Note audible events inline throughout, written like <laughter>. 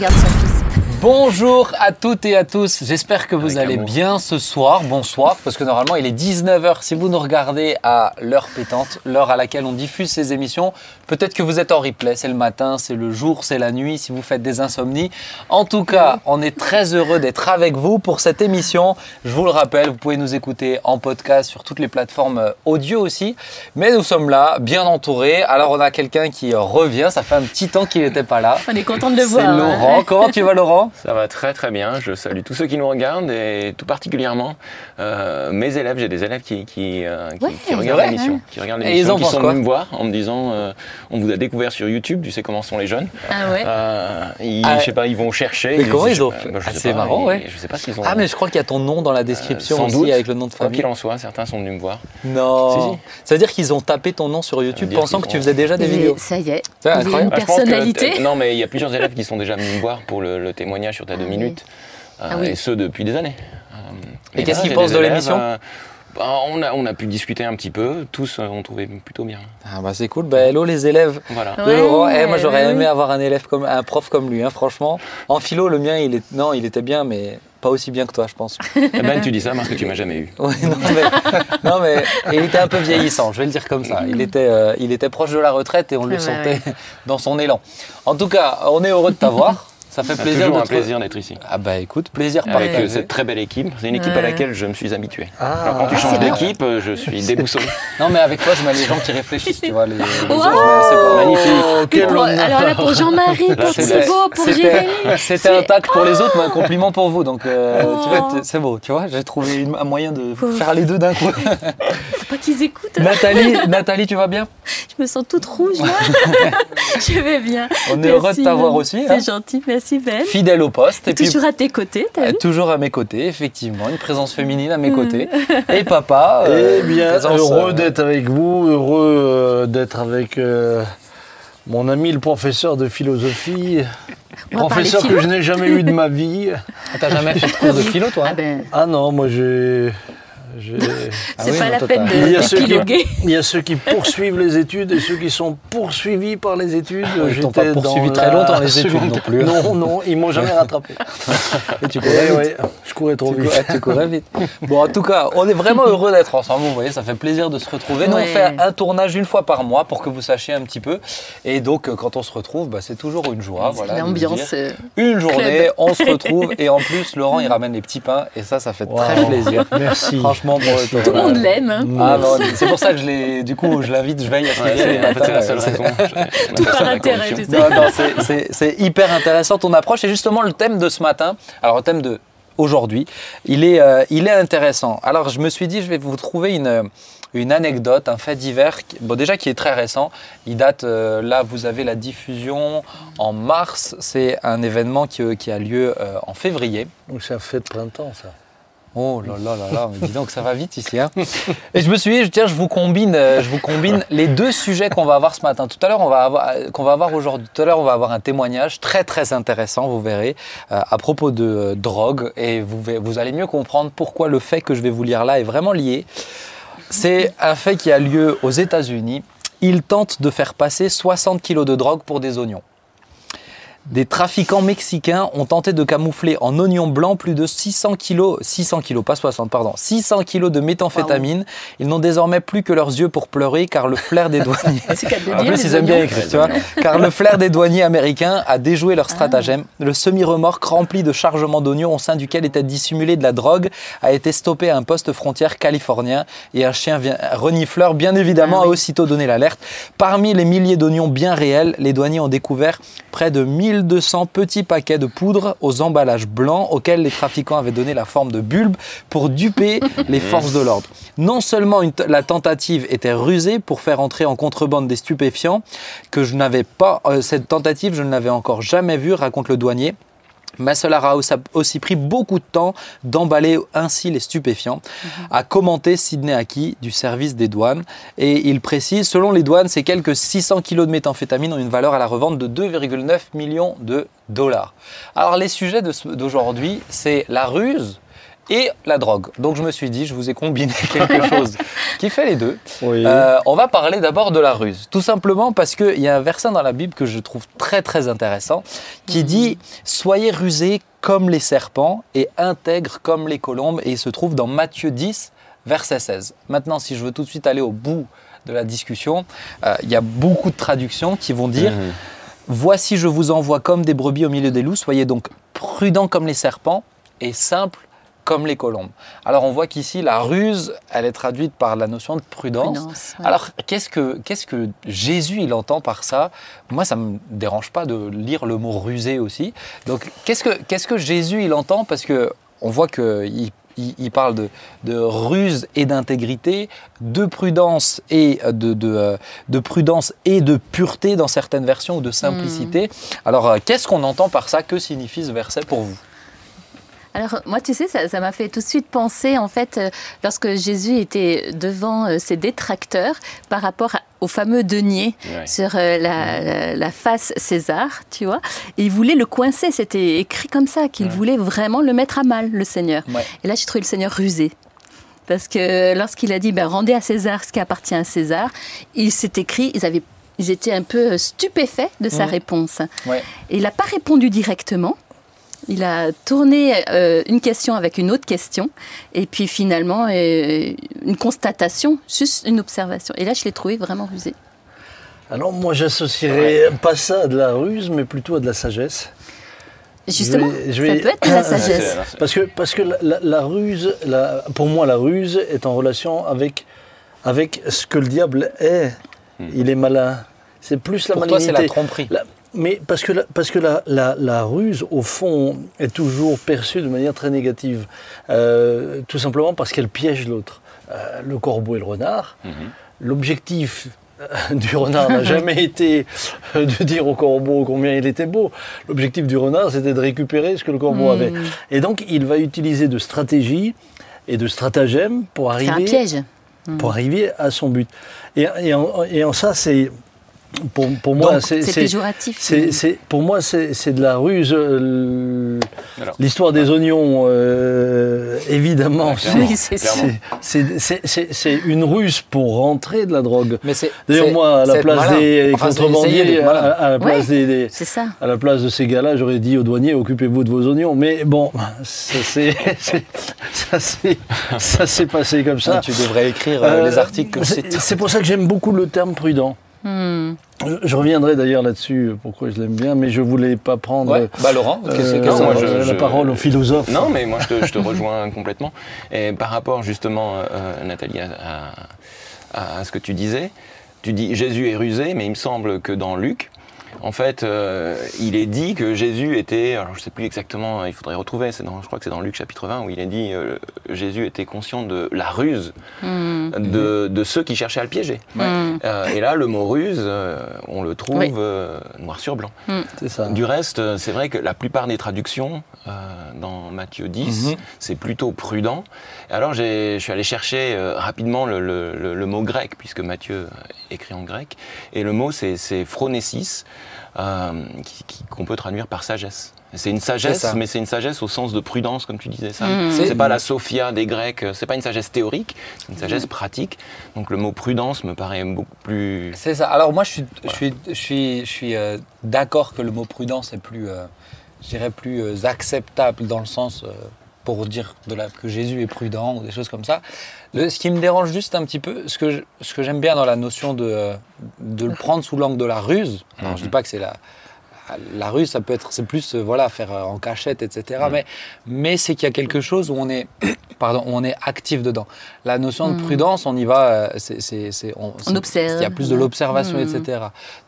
regarde son fils. Bonjour à toutes et à tous, j'espère que vous Avec allez amour. bien ce soir, bonsoir, parce que normalement il est 19h si vous nous regardez à l'heure pétante, l'heure à laquelle on diffuse ces émissions. Peut-être que vous êtes en replay, c'est le matin, c'est le jour, c'est la nuit, si vous faites des insomnies. En tout cas, on est très heureux d'être avec vous pour cette émission. Je vous le rappelle, vous pouvez nous écouter en podcast sur toutes les plateformes euh, audio aussi, mais nous sommes là, bien entourés. Alors on a quelqu'un qui revient, ça fait un petit temps qu'il n'était pas là. On est content de le C'est voir. hein. Laurent. Comment tu vas Laurent? Ça va très très bien. Je salue tous ceux qui nous regardent et tout particulièrement euh, mes élèves. J'ai des élèves qui, qui, euh, qui- Ouais, qui regardent l'émission, qui regardent Et ils l'émission, en qui pensent sont quoi? venus me voir en me disant euh, on vous a découvert sur YouTube. Tu sais comment sont les jeunes. Ah ouais. Euh, ils, Ah, je sais pas, ils vont chercher. mais comment je- ils ont fait bah, je sais c'est pas, marrant, ils- ouais. Je sais pas s'ils ont. Ah mais je crois qu'il y a ton nom dans la description sans aussi doute. avec le nom de Quoi qu'il famille. en soit, certains sont venus me voir. Non. Si, si. Ça veut dire qu'ils ont tapé ton nom sur YouTube pensant que tu faisais déjà des Il est- vidéos. Ça y est. C'est incroyable. une Ah, que- personnalité. non, mais il y a plusieurs élèves qui sont déjà venus me voir pour le, le témoignage sur ta deux Ah oui. minutes. Euh, Ah oui. Et ce depuis des années. Euh, Et qu'est-ce qu'ils pensent de l'émission euh, on, a, on a pu discuter un petit peu. Tous euh, ont trouvé plutôt bien. Ah bah c'est cool. Bah hello les élèves. Voilà. de Ouais, Laurent. Eh, moi j'aurais aimé avoir un élève comme un prof comme lui. hein, franchement, en philo le mien il est non il était bien mais pas aussi bien que toi je pense. <laughs> Eh Ben, tu dis ça parce que tu m'as jamais eu. <laughs> Ouais, non, mais, non, mais il était un peu vieillissant, je vais le dire comme ça. Il était, euh, il était proche de la retraite et on le Ouais, sentait dans son élan. En tout cas, on est heureux de t'avoir. Ça fait plaisir toujours un plaisir d'être ici. Ah bah écoute, plaisir Avec partagé. euh, cette très belle équipe. C'est une équipe Ouais. à laquelle je me suis habitué. Ah. Alors quand tu Ah, changes d'équipe, euh, je suis <laughs> déboussolé. Non mais avec toi je mets les gens qui réfléchissent, tu vois. Les, les Wow. c'est pas Magnifique. Pour- alors là, pour Jean-Marie, pour C'était- Thibaut, pour Jérémy. C'était un tac pour les autres, mais un compliment pour vous. Donc, euh, Oh. tu vois, t- c'est beau, tu vois. J'ai trouvé une- un moyen de faire les deux d'un coup. Faut pas qu'ils écoutent. Nathalie, Nathalie, tu vas bien? Je me sens toute rouge là. <laughs> <laughs> je vais bien. On est Merci, heureux de t'avoir aussi. C'est hein. gentil, merci Ben. Fidèle au poste. Et puis, Toujours à tes côtés, t'as euh, vu toujours à mes côtés, effectivement. Une présence féminine à mes côtés. <laughs> Et papa. euh, Eh bien, présence, heureux euh, d'être avec vous, heureux euh, d'être avec euh, mon ami le professeur de philosophie, professeur que je n'ai jamais eu de ma vie. T'as jamais fait de cours de <laughs> philo, toi Ah hein ben, Ah non, moi j'ai... <laughs> Ah c'est oui, pas la toi, peine t'as- Il y, a de ceux qui, d'épiloguer. il y a ceux qui poursuivent les études et ceux qui sont poursuivis par les études. Ah ils t'ont pas poursuivi dans très longtemps, les études, seconde- non plus. Non, non, ils m'ont jamais rattrapé. <laughs> Et tu Eh courais vite. ouais, je courais trop Tu vite. courais, tu courais vite. Bon, en tout cas, on est vraiment heureux d'être ensemble. Vous voyez, ça fait plaisir de se retrouver. Nous, on fait un tournage une fois par mois pour que vous sachiez un petit peu. Et donc, quand on se retrouve, bah, c'est toujours une joie. Voilà, L'ambiance. euh, Une journée, club. on se retrouve. <laughs> Et en plus, Laurent, il ramène les petits pains. Et ça, ça fait très plaisir. Merci. Franchement, Tout le monde l'aime. hein. Ah, c'est pour ça que je l'ai. Du coup, je l'invite, je veille à ce Ouais, qu'il vienne c'est- les en fait, c'est la seule raison. <laughs> Je- Tout par intérêt, corruption. tu sais. Non, non, c'est- c'est- c'est hyper intéressant ton approche. Et justement, le thème de ce matin, alors le thème de aujourd'hui, il est, euh, il est intéressant. Alors, je me suis dit, je vais vous trouver une, une anecdote, un fait divers, bon, déjà qui est très récent. Il date, euh, là, vous avez la diffusion en mars. C'est un événement qui, qui a lieu euh, en février. Donc c'est un fait de printemps, ça. Oh là là là là, mais dis donc ça va vite ici. hein. Et je me suis dit, tiens, je vous combine, euh, je vous combine les deux sujets qu'on va avoir ce matin. Tout à l'heure, on va avoir, euh, qu'on va avoir aujourd'hui. Tout à l'heure, on va avoir un témoignage très très intéressant, vous verrez, euh, à propos de drogue, et vous, vous allez mieux comprendre pourquoi le fait que je vais vous lire là est vraiment lié. C'est un fait qui a lieu aux États-Unis. Ils tentent de faire passer 60 kilos de drogue pour des oignons. Des trafiquants mexicains ont tenté de camoufler en oignons blancs plus de 600 kilos, 600 kilos, pas 60, pardon, 600 kilos de méthamphétamine. Ils n'ont désormais plus que leurs yeux pour pleurer car le flair des <laughs> douaniers. En plus, ils aiment bien écrire, tu vois. Car le flair des douaniers américains a déjoué leur stratagème. Le semi-remorque rempli de chargements d'oignons au sein duquel était dissimulée de la drogue a été stoppé à un poste frontière californien et un chien renifleur, bien évidemment, Ah a aussitôt donné l'alerte. Parmi les milliers d'oignons bien réels, les douaniers ont découvert près de 1200 petits paquets de poudre aux emballages blancs auxquels les trafiquants avaient donné la forme de bulbe pour duper <laughs> les forces de l'ordre. Non seulement une la tentative était rusée pour faire entrer en contrebande des stupéfiants, que je n'avais pas, euh, cette tentative, je ne l'avais encore jamais vue, raconte le douanier. Mais cela a aussi- pris beaucoup de temps d'emballer ainsi les stupéfiants, a commenté Sidney Aki du service des douanes. Et il précise, selon les douanes, ces quelques 600 kilos de méthamphétamine ont une valeur à la revente de 2,9 millions de dollars. Alors les sujets d'aujourd'hui, c'est la ruse et la drogue. Donc je me suis dit, je vous ai combiné <laughs> quelque <laughs> chose qui fait les deux. Oui. Euh, on va parler d'abord de la ruse. Tout simplement parce qu'il y a un verset dans la Bible que je trouve très très intéressant qui dit Soyez rusés comme les serpents et intègres comme les colombes. Et il se trouve dans Matthieu 10, verset 16. Maintenant, si je veux tout de suite aller au bout de la discussion, euh, il y a beaucoup de traductions qui vont dire Mhm. Voici, je vous envoie comme des brebis au milieu des loups, soyez donc prudents comme les serpents et simples comme les colombes. Alors on voit qu'ici, la ruse, elle est traduite par la notion de prudence. Prudence, ouais. Alors qu'est-ce que, qu'est-ce que Jésus, il entend par ça? Moi, ça ne me dérange pas de lire le mot rusé aussi. Donc qu'est-ce que, qu'est-ce que Jésus, il entend? Parce que on voit qu'il il, il parle de, de ruse et d'intégrité, de prudence et de, de, de prudence et de pureté dans certaines versions ou de simplicité. Alors euh, qu'est-ce qu'on entend par ça? Que signifie ce verset pour vous? Alors, moi, tu sais, ça m'a fait tout de suite penser, en fait, euh, lorsque Jésus était devant euh, ses détracteurs par rapport à- au fameux denier Ouais. sur euh, la, la- la face César, tu vois. Et il voulait le coincer, c'était écrit comme ça, qu'il voulait vraiment le mettre à mal, le Seigneur. Ouais. Et là, j'ai trouvé le Seigneur rusé. Parce que lorsqu'il a dit, ben, rendez à César ce qui appartient à César, il s'est écrit, ils, avaient, ils étaient un peu stupéfaits de sa Mhm. réponse. Ouais. Et il n'a pas répondu directement. Il a tourné euh, une question avec une autre question. Et puis finalement, euh, une constatation, juste une observation. Et là, je l'ai trouvé vraiment rusé. Alors moi j'associerais pas ça à de la ruse, mais plutôt à de la sagesse. Justement, vais- je vais- ça peut être de la <coughs> Ah, sagesse. Parce que, parce que la, la- la ruse, la- pour moi, la ruse est en relation avec, avec ce que le diable est. Il est malin. C'est plus la Pour toi, c'est la tromperie. Mais parce que, la, parce que la, la- la ruse, au fond, est toujours perçue de manière très négative. Euh, tout simplement parce qu'elle piège l'autre. Euh, le corbeau et le renard. Mhm. L'objectif euh, du renard n'a jamais <laughs> été de dire au corbeau combien il était beau. L'objectif du renard, c'était de récupérer ce que le corbeau Hmm. avait. Et donc, il va utiliser de stratégies et de stratagèmes pour C'est un arriver piège. pour arriver à son but. Et, et en, et en ça, c'est pour, pour moi, c'est péjoratif. pour moi, c'est c'est de la ruse. euh. L'histoire des oignons, euh, évidemment, c'est- une ruse pour rentrer de la drogue. Mais c'est D'ailleurs, moi, à la place des Enfin, contrebandiers, à, la place Ouais. des, ça. à la place de ces gars-là, j'aurais dit aux douaniers, occupez-vous de vos oignons. Mais bon, ça s'est <laughs> passé comme ça. Tu devrais écrire euh, Euh, les articles que je c'est- cite. C'est pour ça que j'aime beaucoup le terme prudent. Hmm. Je, reviendrai d'ailleurs là-dessus, pourquoi je l'aime bien, mais je voulais pas prendre Ouais. Bah Laurent, euh, non, moi, je- la je- parole au philosophe. Non, mais moi je te, je te rejoins <laughs> complètement. Et par rapport justement, euh, Nathalie, à, à- à ce que tu disais, tu dis Jésus est rusé, mais il me semble que dans Luc, en fait, euh, il est dit que Jésus était, alors je sais plus exactement, il faudrait retrouver, c'est dans, je crois que c'est dans Luc chapitre 20 où il est dit euh, Jésus était conscient de la ruse Hmm. de, de ceux qui cherchaient à le piéger. Euh, et là, le mot ruse, euh, on le trouve Oui. euh, noir sur blanc. C'est ça. Du reste, c'est vrai que la plupart des traductions euh, dans Matthieu 10, Mhm. c'est plutôt prudent. Alors je suis allé chercher euh, rapidement le, le- le- le mot grec, puisque Matthieu écrit en grec. Et le mot, c'est c'est phronesis, euh, qu'on peut traduire par sagesse. C'est une sagesse, mais c'est une sagesse au sens de prudence, comme tu disais ça. Mhm. C'est pas la sophia des Grecs, c'est pas une sagesse théorique, c'est une sagesse pratique. Donc le mot prudence me paraît beaucoup plus. C'est ça. Alors moi, je suis, je suis, je suis, je suis euh, d'accord que le mot prudence est plus, euh, je dirais plus euh, acceptable dans le sens euh, pour dire de la, que Jésus est prudent ou des choses comme ça. Le- ce qui me dérange juste un petit peu, ce que, je- ce que j'aime bien dans la notion de, euh, de le prendre sous l'angle de la ruse. Alors je dis pas que c'est la la ruse, ça peut être, c'est plus, euh, voilà, faire euh, en cachette, etc. Mais, mais c'est qu'il y a quelque chose où on est, <coughs> pardon, où on est actif dedans. La notion de Mm. prudence, on y va, euh, c'est, c'est, c'est- on, c'est- observe. Il y a plus de l'observation, Mm. etc.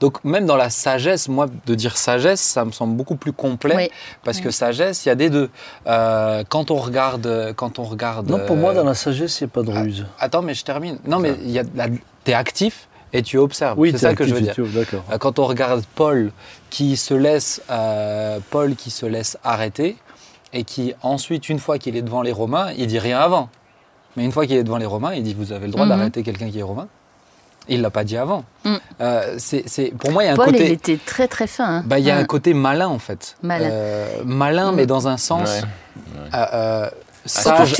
Donc même dans la sagesse, moi, de dire sagesse, ça me semble beaucoup plus complet. Oui. Parce que sagesse, il y a des deux. Euh, quand on regarde, quand on regarde. Non, pour moi, dans la sagesse, il n'y a pas de ruse. Attends, mais je termine. Non, mais il y a, t'es actif et tu observes. oui, c'est ça que je veux dire. Euh, Quand on regarde Paul qui se laisse, euh, Paul qui se laisse arrêter et qui ensuite, une fois qu'il est devant les Romains, il dit rien avant. Mais une fois qu'il est devant les Romains, il dit vous avez le droit Mhm. d'arrêter quelqu'un qui est romain. Il l'a pas dit avant. Mm. Euh, c'est, pour moi, il y a un Paul, il côté. était très très fin. hein. Bah, il y a un côté malin en fait. Malin. Euh, malin, Mm. mais dans un sens. Ouais. euh, euh.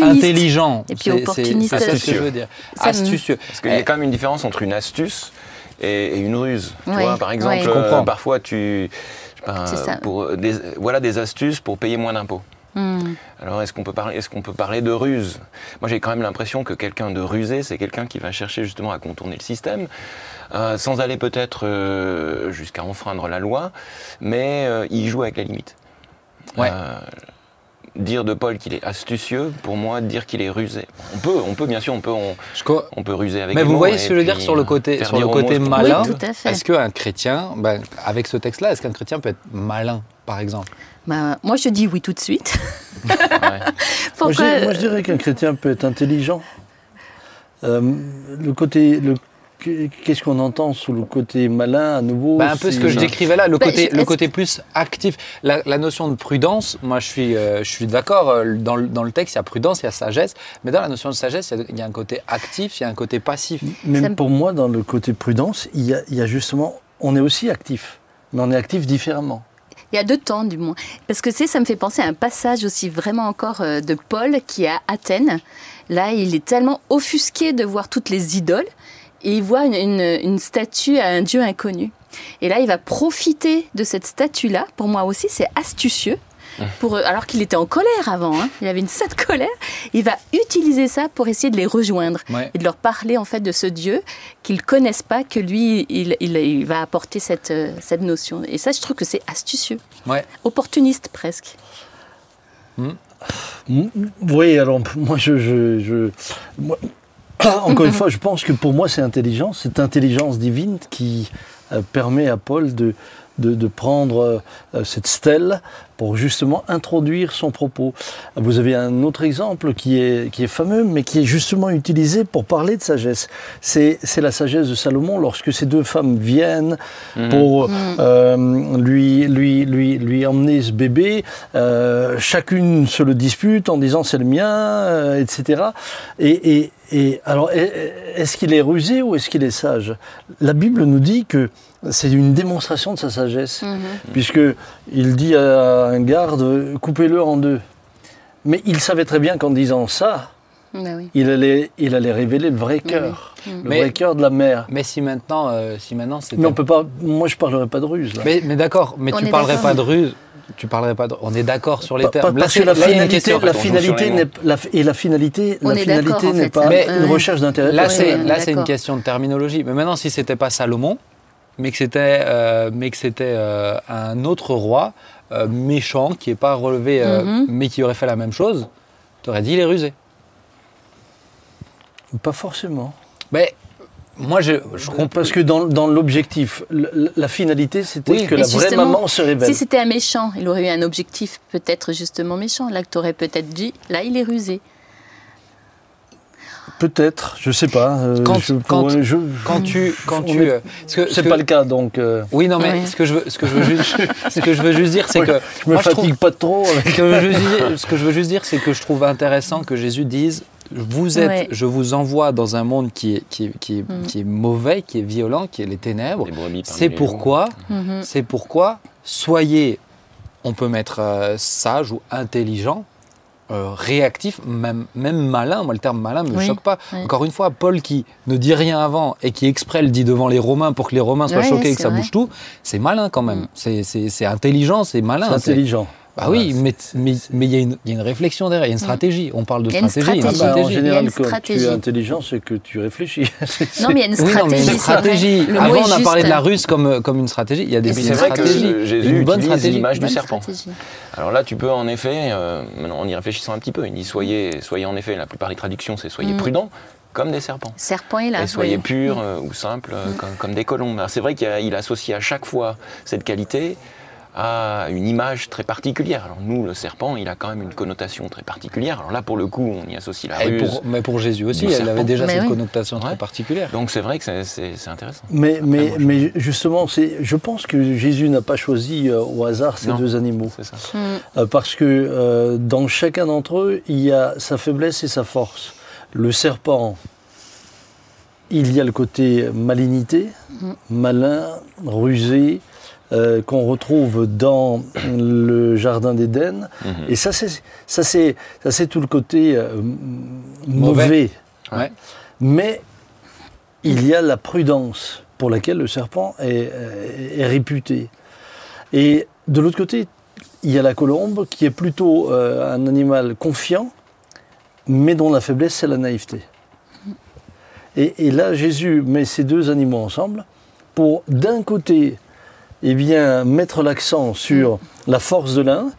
Intelligent. Et puis opportuniste. C'est ce que je veux dire. Ça me- Astucieux. Parce qu'il y a quand même une différence entre une astuce et, et une ruse. Tu Ouais, vois, par exemple, comprends. euh, parfois tu. je sais pas, C'est ça. Pour des, voilà des astuces pour payer moins d'impôts. Hmm. Alors est-ce qu'on peut parler, est-ce qu'on peut parler de ruse? Moi j'ai quand même l'impression que quelqu'un de rusé, c'est quelqu'un qui va chercher justement à contourner le système, euh, sans aller peut-être euh, jusqu'à enfreindre la loi, mais euh, il joue avec la limite. Ouais. Dire de Paul qu'il est astucieux, pour moi, dire qu'il est rusé. On peut, on peut bien sûr, on peut, on, Je co- on peut ruser avec. Mais vous voyez ce que je veux dire sur le côté, sur le côté malin Oui. Est-ce qu'un chrétien, ben, avec ce texte-là, est-ce qu'un chrétien peut être malin, par exemple? Bah, moi, je dis oui tout de suite. Ouais. <laughs> Moi, je, moi, je dirais qu'un chrétien peut être intelligent. Euh, le côté, le, qu'est-ce qu'on entend sous le côté malin à nouveau Ben, Un peu ce que je décrivais là, le Bah, côté, je- le est-ce côté plus actif. La, la notion de prudence, moi je suis, euh, je suis d'accord, euh, dans, le- dans le texte il y a prudence, il y a sagesse, mais dans la notion de sagesse, il y a, il y a un côté actif, il y a un côté passif. Mais Ça me- pour moi, dans le côté prudence, il y a, il y a justement, on est aussi actif, mais on est actif différemment. Il y a deux temps, du moins. Parce que tu sais, ça me fait penser à un passage aussi vraiment encore euh, de Paul qui est à Athènes. Là, il est tellement offusqué de voir toutes les idoles et il voit une, une- une statue à un dieu inconnu. Et là, il va profiter de cette statue-là. Pour moi aussi, c'est astucieux. Pour, euh, alors qu'il était en colère avant, hein. il avait une sainte colère. Il va utiliser ça pour essayer de les rejoindre Ouais. et de leur parler en fait de ce Dieu qu'ils connaissent pas, que lui, il, il- il va apporter cette, euh, cette notion. Et ça, je trouve que c'est astucieux Ouais. opportuniste presque. M- Oui, alors moi, je, je, je- moi- encore une <laughs> fois, je pense que pour moi, c'est intelligence, cette intelligence divine qui euh, permet à Paul de, de, de prendre euh, cette stèle pour justement introduire son propos. Vous avez un autre exemple qui est, qui est fameux, mais qui est justement utilisé pour parler de sagesse. C'est c'est la sagesse de Salomon lorsque ces deux femmes viennent pour euh, lui, lui, lui, lui emmener ce bébé. Euh, chacune se le dispute en disant c'est le mien, euh, etc. Et, et, et alors, est- est-ce qu'il est rusé ou est-ce qu'il est sage? La Bible nous dit que c'est une démonstration de sa sagesse, puisque il dit à un garde coupez-le en deux. Mais il savait très bien qu'en disant ça, Bah oui. il allait, il allait révéler le vrai cœur, le Mais- vrai cœur de la mère. Mais si maintenant, euh, si maintenant c'était. Mais on peut pas. Moi, je parlerai pas de ruse. Là. Mais, mais d'accord, mais On tu parlerais pas de ruse. Tu parlerais pas de. On est d'accord sur les termes. Parce que la finalité, la n'est la, et la finalité, On la finalité n'est fait. pas Mais- une recherche d'intérêt. Là, c'est là, c'est une question de terminologie. Mais maintenant, si c'était pas Salomon, mais que c'était, euh, mais que c'était euh, un autre roi euh, méchant qui est pas relevé, euh, Mhm. mais qui aurait fait la même chose, t'aurais dit il est rusé. Pas forcément. Mais moi, je, je comprends. Parce que dans, dans l'objectif, la finalité, c'était Oui. que Mais la vraie maman se révèle. Si c'était un méchant, il aurait eu un objectif peut-être justement méchant. Là, que tu aurais peut-être dit, là, il est rusé. Peut-être, je sais pas. euh, Quand- je- quand- je- Quand tu, quand tu, euh, ce c'est pas le cas, donc euh, Oui, non, mais Ouais. ce que je veux, ce que je veux juste, <laughs> ce que je veux juste dire, c'est Oui, que je me moi, fatigue trouve- pas trop. avec- Ce que, je veux juste dire- ce que je veux juste dire, c'est que je trouve intéressant que Jésus dise vous êtes, Ouais. je vous envoie dans un monde qui est, qui, est- qui est- Mm. qui est mauvais, qui est violent, qui est les ténèbres. C'est pourquoi, Mhm. c'est pourquoi, soyez, on peut mettre euh, sage ou intelligent, euh, réactif, même, même malin. Moi, le terme malin ne me Oui, choque pas. oui. Encore une fois, Paul qui ne dit rien avant et qui exprès le dit devant les Romains pour que les Romains soient choqués et que ça vrai. bouge tout, c'est malin quand même. Mm. C'est- C'est c'est intelligent, c'est malin. C'est- intelligent. Bah oui, Voilà, mais il y, a une- il y a une réflexion derrière, il y a une stratégie. On parle de Il y a une stratégie. Ah stratégie. bah, en Il y a général, quand tu stratégie. es intelligent, c'est que tu réfléchis. <laughs> Non, mais il y a une Oui, stratégie. non, mais une c'est vrai. stratégie. Le mot Avant, on a juste. parlé de la ruse comme, comme une stratégie. Il y a des Mais il y a c'est vrai que stratégie. Jésus une bonne utilise stratégie. l'image du serpent. stratégie. Alors là, tu peux en effet, euh, maintenant, en y réfléchissant un petit peu, il dit soyez, soyez en effet, la plupart des traductions, c'est soyez Mm. prudents comme des serpents. Serpent est là. et soyez oui. purs euh, ou simples euh, comme, comme des colombes. C'est vrai qu'il associe à chaque fois cette qualité à une image très particulière. Alors nous, le serpent, il a quand même une connotation très particulière. Alors là, pour le coup, on y associe la Et ruse. pour- mais pour Jésus aussi, elle avait déjà Mais cette oui. connotation très particulière. Donc c'est vrai que c'est- intéressant. Mais, mais, moi, je- mais justement, c'est- je pense que Jésus n'a pas choisi euh, au hasard ces Non. deux animaux. C'est ça. Mm. Euh, parce que euh, dans chacun d'entre eux, il y a sa faiblesse et sa force. Le serpent, il y a le côté malignité, Mhm. malin, rusé, euh, qu'on retrouve dans le Jardin d'Éden. Mhm. Et ça, c'est ça, c'est ça, c'est tout le côté euh, mauvais. Ouais. Mais il y a la prudence pour laquelle le serpent est, est- est réputé. Et de l'autre côté, il y a la colombe qui est plutôt euh, un animal confiant, mais dont la faiblesse, c'est la naïveté. Et, et là, Jésus met ces deux animaux ensemble pour, d'un côté, eh bien, mettre l'accent sur la force de l'un,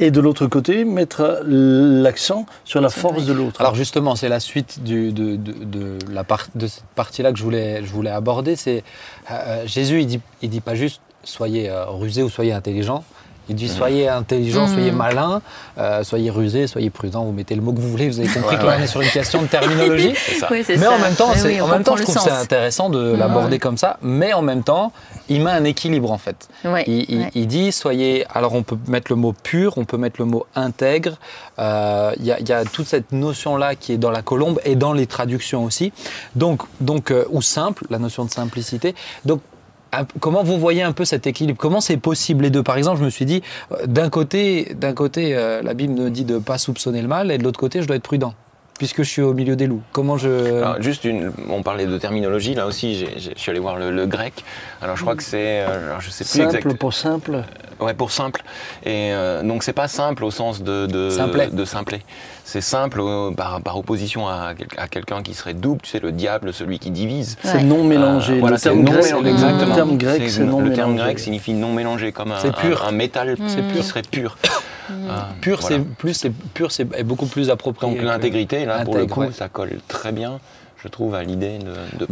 et de l'autre côté, mettre l'accent sur la force de l'autre. Alors justement, c'est la suite du- de, de- de la part, de cette partie-là que je voulais, je voulais aborder. C'est euh, Jésus, il dit, il dit pas juste soyez euh, rusé ou soyez intelligent. Il dit soyez intelligent, soyez malin, euh, soyez rusé, soyez prudent. Vous mettez le mot que vous voulez. Vous avez compris Ouais, que là, ouais. on est sur une question de terminologie. <laughs> Ça. Oui, c'est Mais ça. en même temps, Oui, en même temps, je trouve que c'est intéressant de Ouais. l'aborder comme ça. Mais en même temps, il met un équilibre en fait. Ouais, Il, il- ouais. il dit soyez. Alors on peut mettre le mot pur, on peut mettre le mot intègre. Euh, Il y, a- il y a toute cette notion-là qui est dans la colombe et dans les traductions aussi. Donc, donc euh, ou simple, la notion de simplicité. Donc Comment vous voyez un peu cet équilibre? Comment c'est possible les deux? Par exemple, je me suis dit, euh, d'un côté, d'un côté, euh, la Bible me dit de pas soupçonner le mal, et de l'autre côté, je dois être prudent, puisque je suis au milieu des loups. Comment je Alors, juste une, on parlait de terminologie, là aussi, je suis allé voir le, le grec. Alors, je crois que c'est, euh, alors, je sais plus simple exact. pour simple. Ouais, pour simple. Et euh, donc, c'est pas simple au sens de de, Simplet. de simplet. C'est simple euh, par, par opposition à, quel- à quelqu'un qui serait double. Tu sais, le diable, celui qui divise. C'est Ouais. non mélangé. Euh, voilà, le terme non grec, mélangé, le exactement. terme grec, c'est non le mélangé. terme grec signifie non mélangé, comme un, C'est pur. un, un métal C'est qui pur. serait pur. <coughs> Euh, Pur, voilà. c'est plus, c'est pur, c'est est beaucoup plus approprié. Donc l'intégrité, là, pour le coup, ouais. ça colle très bien, je trouve, à l'idée de, de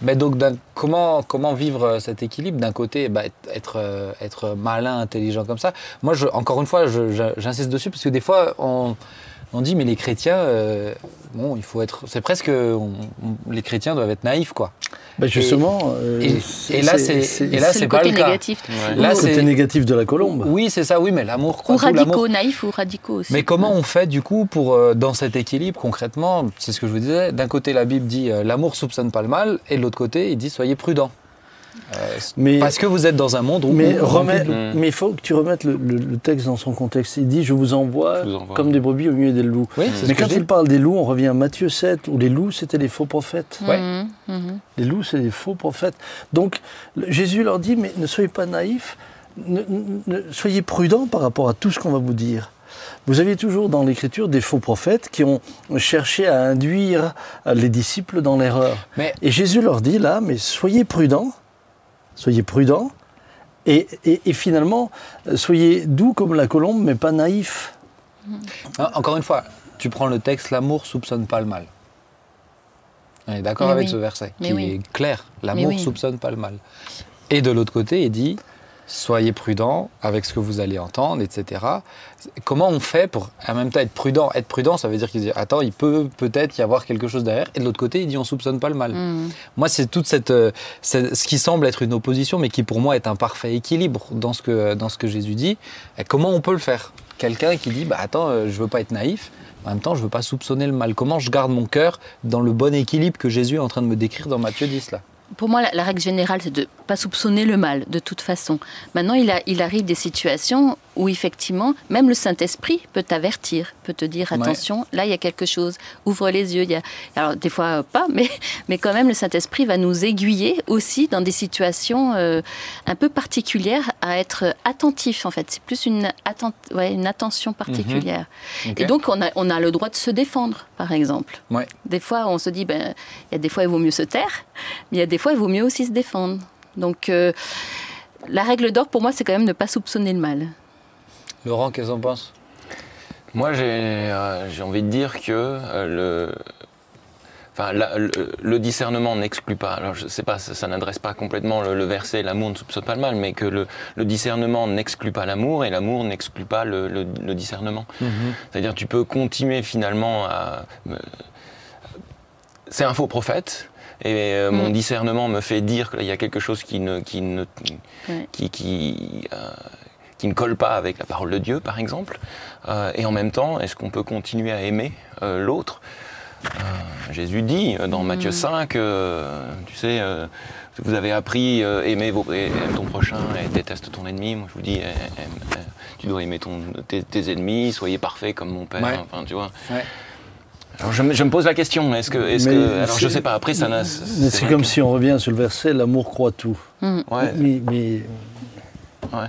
Mais, donc, comment, comment vivre euh, cet équilibre? D'un côté, bah, être- être, euh, être malin, intelligent comme ça. Moi, je, encore une fois, j'insiste dessus parce que des fois, on, on dit, mais les chrétiens, euh, bon, il faut être. C'est presque. on- on- les chrétiens doivent être naïfs, quoi. Ben justement. euh, et- c'est- et là, c'est- et là, c'est le pas côté le cas. négatif. Ouais. Là, le c'est- côté négatif de la colombe. Oui, c'est ça, oui, mais l'amour, Ou radicaux, naïfs ou radicaux aussi. Mais comment on fait du coup pour euh, dans cet équilibre concrètement C'est ce que je vous disais. D'un côté, la Bible dit euh, l'amour soupçonne pas le mal, et de l'autre côté, il dit soyez prudents. Euh, Mais, parce que vous êtes dans un monde où mais, où- remets- Mm. mais il faut que tu remettes le, le- le texte dans son contexte. Il dit Je vous envoie, Je vous envoie. comme des brebis au milieu des loups. Oui, Mais quand il parle des loups, on revient à Matthieu 7, où les loups, c'était les faux prophètes. Mhm, mhm. Les loups, c'est des faux prophètes. Donc, le- Jésus leur dit, mais ne soyez pas naïfs, ne- ne- ne- soyez prudents par rapport à tout ce qu'on va vous dire. Vous aviez toujours dans l'Écriture des faux prophètes qui ont cherché à induire les disciples dans l'erreur. Mais Et Jésus leur dit là, mais soyez prudents, soyez prudents, et, et- et finalement, euh, soyez doux comme la colombe, mais pas naïfs. hein, encore une fois, tu prends le texte l'amour soupçonne pas le mal. On est d'accord avec oui. ce verset Mais qui oui. est clair. L'amour oui. soupçonne pas le mal. Et de l'autre côté, il dit soyez prudents avec ce que vous allez entendre, etc. Comment on fait pour en même temps être prudent? Être prudent, ça veut dire qu'il dit attends, il peut peut-être y avoir quelque chose derrière. Et de l'autre côté, il dit on soupçonne pas le mal. Mhm. Moi, c'est toute cette, euh, c'est- ce qui semble être une opposition, mais qui pour moi est un parfait équilibre dans ce que, dans ce que Jésus dit. Et comment on peut le faire? Quelqu'un qui dit, bah attends, euh, je veux pas être naïf, en même temps, je veux pas soupçonner le mal. Comment je garde mon cœur dans le bon équilibre que Jésus est en train de me décrire dans Matthieu 10 là? Pour moi, la, règle générale, c'est de pas soupçonner le mal, de toute façon. Maintenant, il, il arrive des situations où, effectivement, même le Saint-Esprit peut t'avertir, peut te dire, Ouais. attention, là, il y a quelque chose, ouvre les yeux. Il y a... Alors, des fois, euh, pas, <laughs> mais, mais quand même, le Saint-Esprit va nous aiguiller aussi dans des situations euh, un peu particulières à être attentif, en fait. C'est plus une, atten- ouais, une attention particulière. Ok. Et donc, on a, on a le droit de se défendre, par exemple. Ouais. Des fois, on se dit, ben, il y a des fois, il vaut mieux se taire, mais il y a des fois, il vaut mieux aussi se défendre. Donc, euh, la règle d'or, pour moi, c'est quand même ne pas soupçonner le mal. Laurent, qu'est-ce qu'on pense Moi, j'ai euh, j'ai envie de dire que euh, le, enfin, la- le, le discernement n'exclut pas. Alors, je sais pas, ça, ça n'adresse pas complètement le, le verset l'amour ne soupçonne pas le mal, mais que le, le discernement n'exclut pas l'amour et l'amour n'exclut pas le, le- le discernement. C'est-à-dire, tu peux continuer finalement à. C'est un faux prophète. Et euh, mon Mm. discernement me fait dire qu'il y a quelque chose qui ne, qui ne, Ouais. qui, qui, euh, qui ne colle pas avec la parole de Dieu, par exemple. Euh, et en même temps, est-ce qu'on peut continuer à aimer euh, l'autre? Jésus dit dans Matthieu 5, tu sais, vous avez appris euh, aimer vos, aime ton prochain et déteste ton ennemi. Moi, je vous dis, tu dois aimer ton, tes, ennemis, soyez parfait comme mon père. Enfin, tu vois. Alors je, me pose la question, est-ce que, est que, alors je sais pas. Après, ça n'a. C'est comme si on revient sur le verset, l'amour croit tout. Mm. Ouais. Mais, ouais.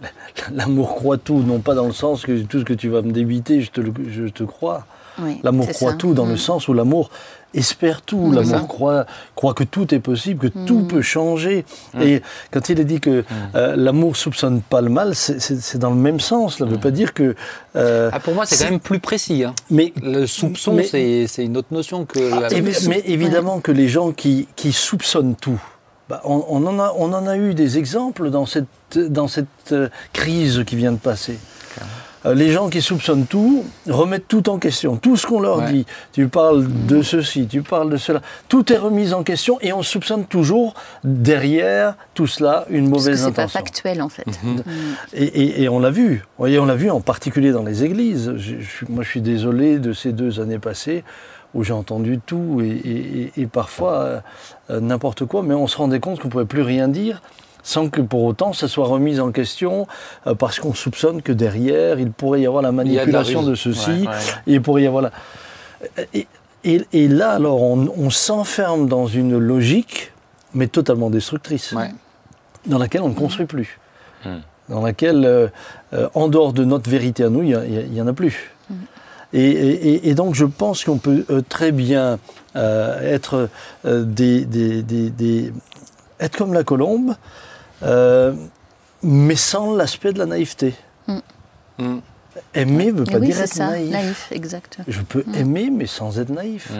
<laughs> l'amour croit tout, non pas dans le sens que tout ce que tu vas me débiter, je te, je te crois. l'amour croit tout dans le mm. sens où l'amour espère tout, l'amour croit, croit que tout est possible, que tout mm. peut changer. Mm. Et quand il est dit que mm. euh, l'amour soupçonne pas le mal, c'est dans le même sens. Ça ne veut pas dire que... Euh, ah, pour moi, c'est quand même plus précis. Hein. Mais, le soupçon, c'est une autre notion que... Ah, mais, évidemment que les gens qui, qui soupçonnent tout, bah, on, on, en a, on en a eu des exemples dans cette, dans cette euh, crise qui vient de passer. Euh, les gens qui soupçonnent tout remettent tout en question. Tout ce qu'on leur dit, tu parles de ceci, tu parles de cela, tout est remis en question et on soupçonne toujours derrière tout cela une mauvaise intention. C'est pas factuel en fait. Mhm. Mm. Et, on l'a vu. Voyez, on l'a vu en particulier dans les églises. moi, je suis désolé de ces deux années passées où j'ai entendu tout et, parfois euh, n'importe quoi, mais on se rendait compte qu'on ne pouvait plus rien dire sans que pour autant ça soit remis en question, euh, parce qu'on soupçonne que derrière, il pourrait y avoir la manipulation de, ceci, et il pourrait y avoir la... Et, là, alors, on, s'enferme dans une logique, mais totalement destructrice, dans laquelle on ne construit plus, hmm. dans laquelle, euh, euh, en dehors de notre vérité à nous, il n'y en a plus. Et, donc je pense qu'on peut très bien être, des, des, être comme la colombe, euh, mais sans l'aspect de la naïveté. Mm. Mm. Aimer ne veut pas dire être ça, naïf. exact. Je peux mm. aimer, mais sans être naïf.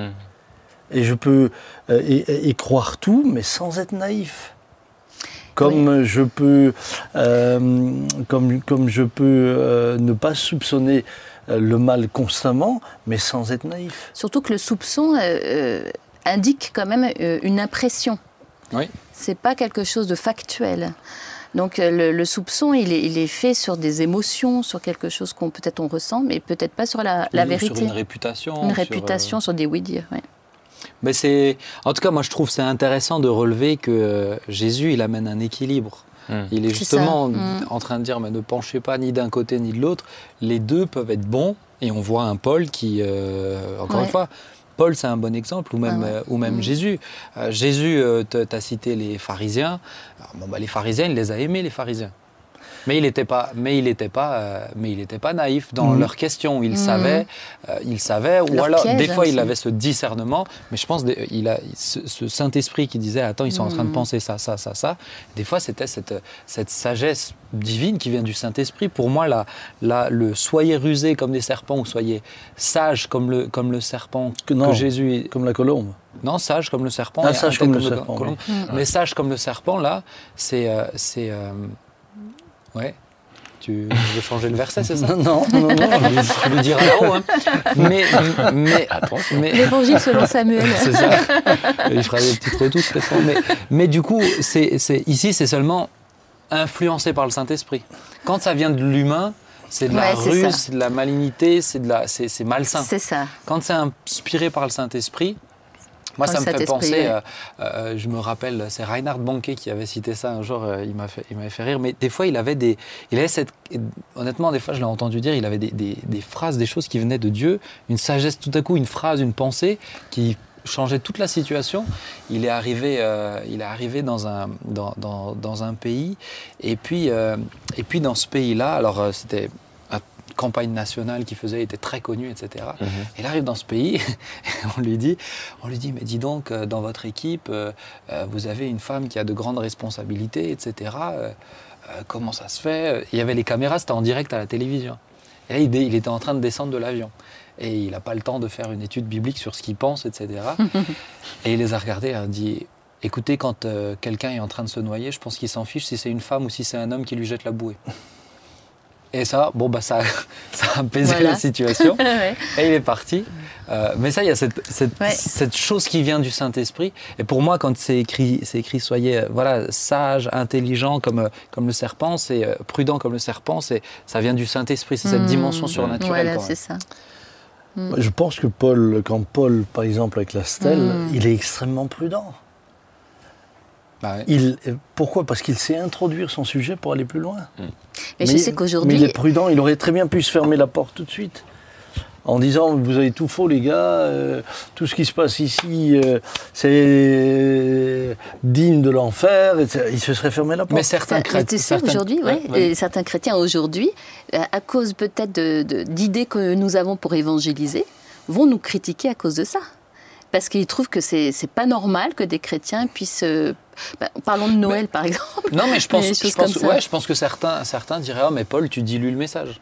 Et je peux euh, et, croire tout, mais sans être naïf. Comme je peux, euh, comme, comme je peux ne pas soupçonner le mal constamment, mais sans être naïf. Surtout que le soupçon indique quand même une impression. Oui. C'est pas quelque chose de factuel. Donc euh, le, soupçon, il est, il est, fait sur des émotions, sur quelque chose qu'on peut-être on ressent, mais peut-être pas sur la, la vérité. Sur une réputation. Une réputation, euh, sur des oui-dire. Mais c'est, en tout cas, moi je trouve c'est intéressant de relever que euh, Jésus, il amène un équilibre. Hmm. Il est justement hmm. en train de dire, mais ne penchez pas ni d'un côté ni de l'autre. Les deux peuvent être bons. Et on voit un Paul qui, encore une fois, Paul, c'est un bon exemple, ou même, ah euh, ou même mm. Jésus. Euh, Jésus, euh, tu as cité les pharisiens. bon, bah, les pharisiens, il les a aimés, les pharisiens. Mais il n'était pas, mais il était pas, euh, mais il était pas naïf dans mhm. leurs questions. Il mhm. savait, euh, il savait, ou alors des fois il avait ce discernement. Mais je pense il a ce, Saint Esprit qui disait attends ils sont en train de mhm. penser ça, ça, ça, ça. Des fois c'était cette, cette sagesse divine qui vient du Saint Esprit. Pour moi là, là le soyez rusés comme des serpents ou soyez sages comme le comme le serpent que, non, Jésus comme la colombe. Non, sage comme le serpent. Ah, sage comme, le, serpent. Mais sage comme le serpent, là, c'est euh, c'est Ouais. Tu veux changer le verset, c'est ça Non, non, non, <laughs> je vais le dire là-haut. Hein. Mais, mais, mais l'évangile selon Samuel. <laughs> c'est ça. Il fera des petites retouches peut-être. Mais, mais du coup, c'est, ici, c'est seulement influencé par le Saint-Esprit. Quand ça vient de l'humain, c'est de la ruse, c'est de la malignité, c'est, de la, c'est, c'est malsain. C'est ça. Quand c'est inspiré par le Saint-Esprit, moi, ça me fait penser, euh, euh, je me rappelle, c'est Reinhard Bonke qui avait cité ça un jour, euh, il fait, m'avait fait rire, mais des fois, il avait des, il avait cette, honnêtement, des fois, je l'ai entendu dire, il avait des, des, phrases, des choses qui venaient de Dieu, une sagesse, tout à coup, une phrase, une pensée qui changeait toute la situation. Il est arrivé, il est arrivé dans un, dans, dans, dans un pays, et puis, et puis dans ce pays-là, alors c'était campagne nationale qu'il faisait était très connue, etc. Mhm. Il arrive dans ce pays, <laughs> on lui dit, on lui dit, mais dis donc, euh, dans votre équipe, euh, euh, vous avez une femme qui a de grandes responsabilités, etc. comment ça se fait? Il y avait les caméras, c'était en direct à la télévision. Et là, il, était en train de descendre de l'avion. Et il n'a pas le temps de faire une étude biblique sur ce qu'il pense, etc. <laughs> et il les a regardés et a dit, écoutez, quand quelqu'un est en train de se noyer, je pense qu'il s'en fiche si c'est une femme ou si c'est un homme qui lui jette la bouée. Et ça, bon, bah, ça, <laughs> ça a apaisé la situation. <laughs> Et il est parti. Euh, mais ça, il y a cette, cette, chose qui vient du Saint-Esprit. Et pour moi, quand c'est écrit, c'est écrit soyez euh, voilà, sage, intelligent comme, euh, comme le serpent, c'est prudent comme le serpent, c'est, ça vient du Saint-Esprit. C'est cette mmh. dimension surnaturelle. Voilà, c'est ça. Moi, Je pense que Paul, quand Paul, par exemple, avec la stèle, Mm. il est extrêmement prudent. Bah ouais. Il, pourquoi? Parce qu'il sait introduire son sujet pour aller plus loin. Mais, je sais Mais il est prudent, il aurait très bien pu se fermer la porte tout de suite. En disant, vous avez tout faux les gars, euh, tout ce qui se passe ici, euh, c'est digne de l'enfer, il se serait fermé la porte. Mais certains chrétiens. tu sais, aujourd'hui, ouais, ouais. et certains chrétiens aujourd'hui, euh, à cause peut-être de- de- d'idées que nous avons pour évangéliser, vont nous critiquer à cause de ça. Parce qu'ils trouvent que c'est c'est pas normal que des chrétiens puissent. euh, bah, parlons de Noël, par exemple. Non, mais je pense, je pense, comme ça. ouais, je pense que certains, certains diraient, oh, mais Paul, tu dilues le message.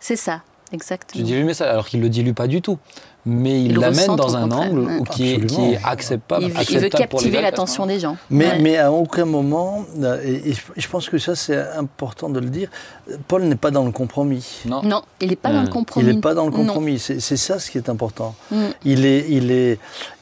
C'est ça, Tu exactement. dilues le message, alors qu'il le dilue pas du tout. Mais il Il l'amène dans un contraire, angle qui, est, qui est acceptable. Il, veut- il veut acceptable pour les captiver l'attention des gens. Mais, Ouais. mais à aucun moment, euh, et, je, pense que ça c'est important de le dire, Paul n'est pas dans le compromis. Non. Non, il n'est pas dans le Mm. compromis. Il n'est pas dans le compromis. C'est ça ce qui est important. Mm. Il est, il est,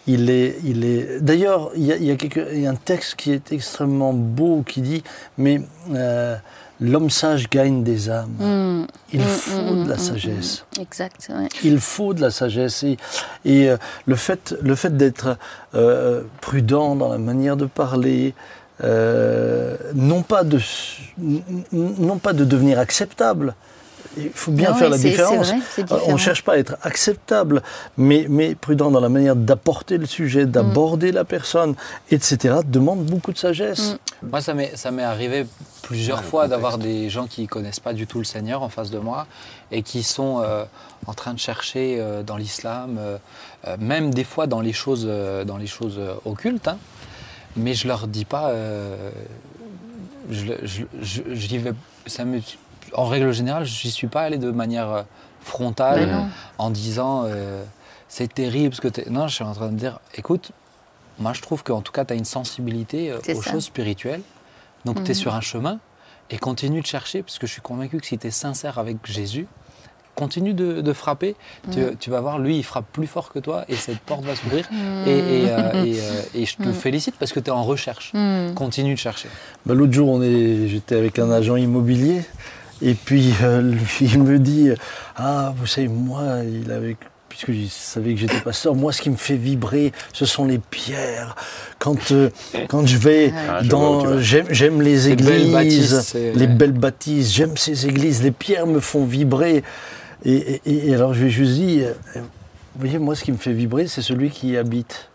il est, il est. D'ailleurs, il y a, il y a quelque- il y a un texte qui est extrêmement beau qui dit, mais euh, l'homme sage gagne des âmes. Mm. Il Mm, faut mm, de la sagesse. Exact. ouais. Il faut de la sagesse et, et, euh, le fait, le fait d'être euh, prudent dans la manière de parler, euh, non pas de, non pas de devenir acceptable. Il faut bien Non, faire la différence. vrai, Euh, On ne cherche pas à être acceptable, mais, mais prudent dans la manière d'apporter le sujet, Mm. d'aborder la personne, etc. demande beaucoup de sagesse. Mm. Moi, ça m'est, arrivé plusieurs Ouais, fois d'avoir des gens qui connaissent pas du tout le Seigneur en face de moi et qui sont euh, en train de chercher euh, dans l'islam, euh, même des fois dans les choses, euh, dans les choses euh, occultes. hein. mais je leur dis pas. euh, je, je, vais. Ça me, en règle générale, j'y suis pas allé de manière euh, frontale en disant euh, c'est terrible ce que tu Non, je suis en train de dire écoute, moi je trouve qu'en tout cas tu as une sensibilité euh, aux ça. choses spirituelles. Donc tu es Mhm. sur un chemin et continue de chercher parce que je suis convaincu que si tu es sincère avec Jésus, continue de, de frapper. Tu, Mhm. tu vas voir, lui il frappe plus fort que toi et cette porte va s'ouvrir. Mm. Et, et, euh, <laughs> et, euh, et je te Mhm. félicite parce que tu es en recherche. Continue de chercher. Ben, L'autre jour, j'étais avec un agent immobilier, et puis euh, <laughs> il me dit Ah, vous savez, moi, il avait. Puisque je savais que j'étais pasteur, moi, ce qui me fait vibrer, ce sont les pierres. Quand, euh, quand je vais Ah, dans. J'aime, les Les belles églises, bâtisses, les belles bâtisses, j'aime ces églises, les pierres me font vibrer. Et, et- et alors, je lui juste dit euh, Vous voyez, moi, ce qui me fait vibrer, c'est celui qui y habite.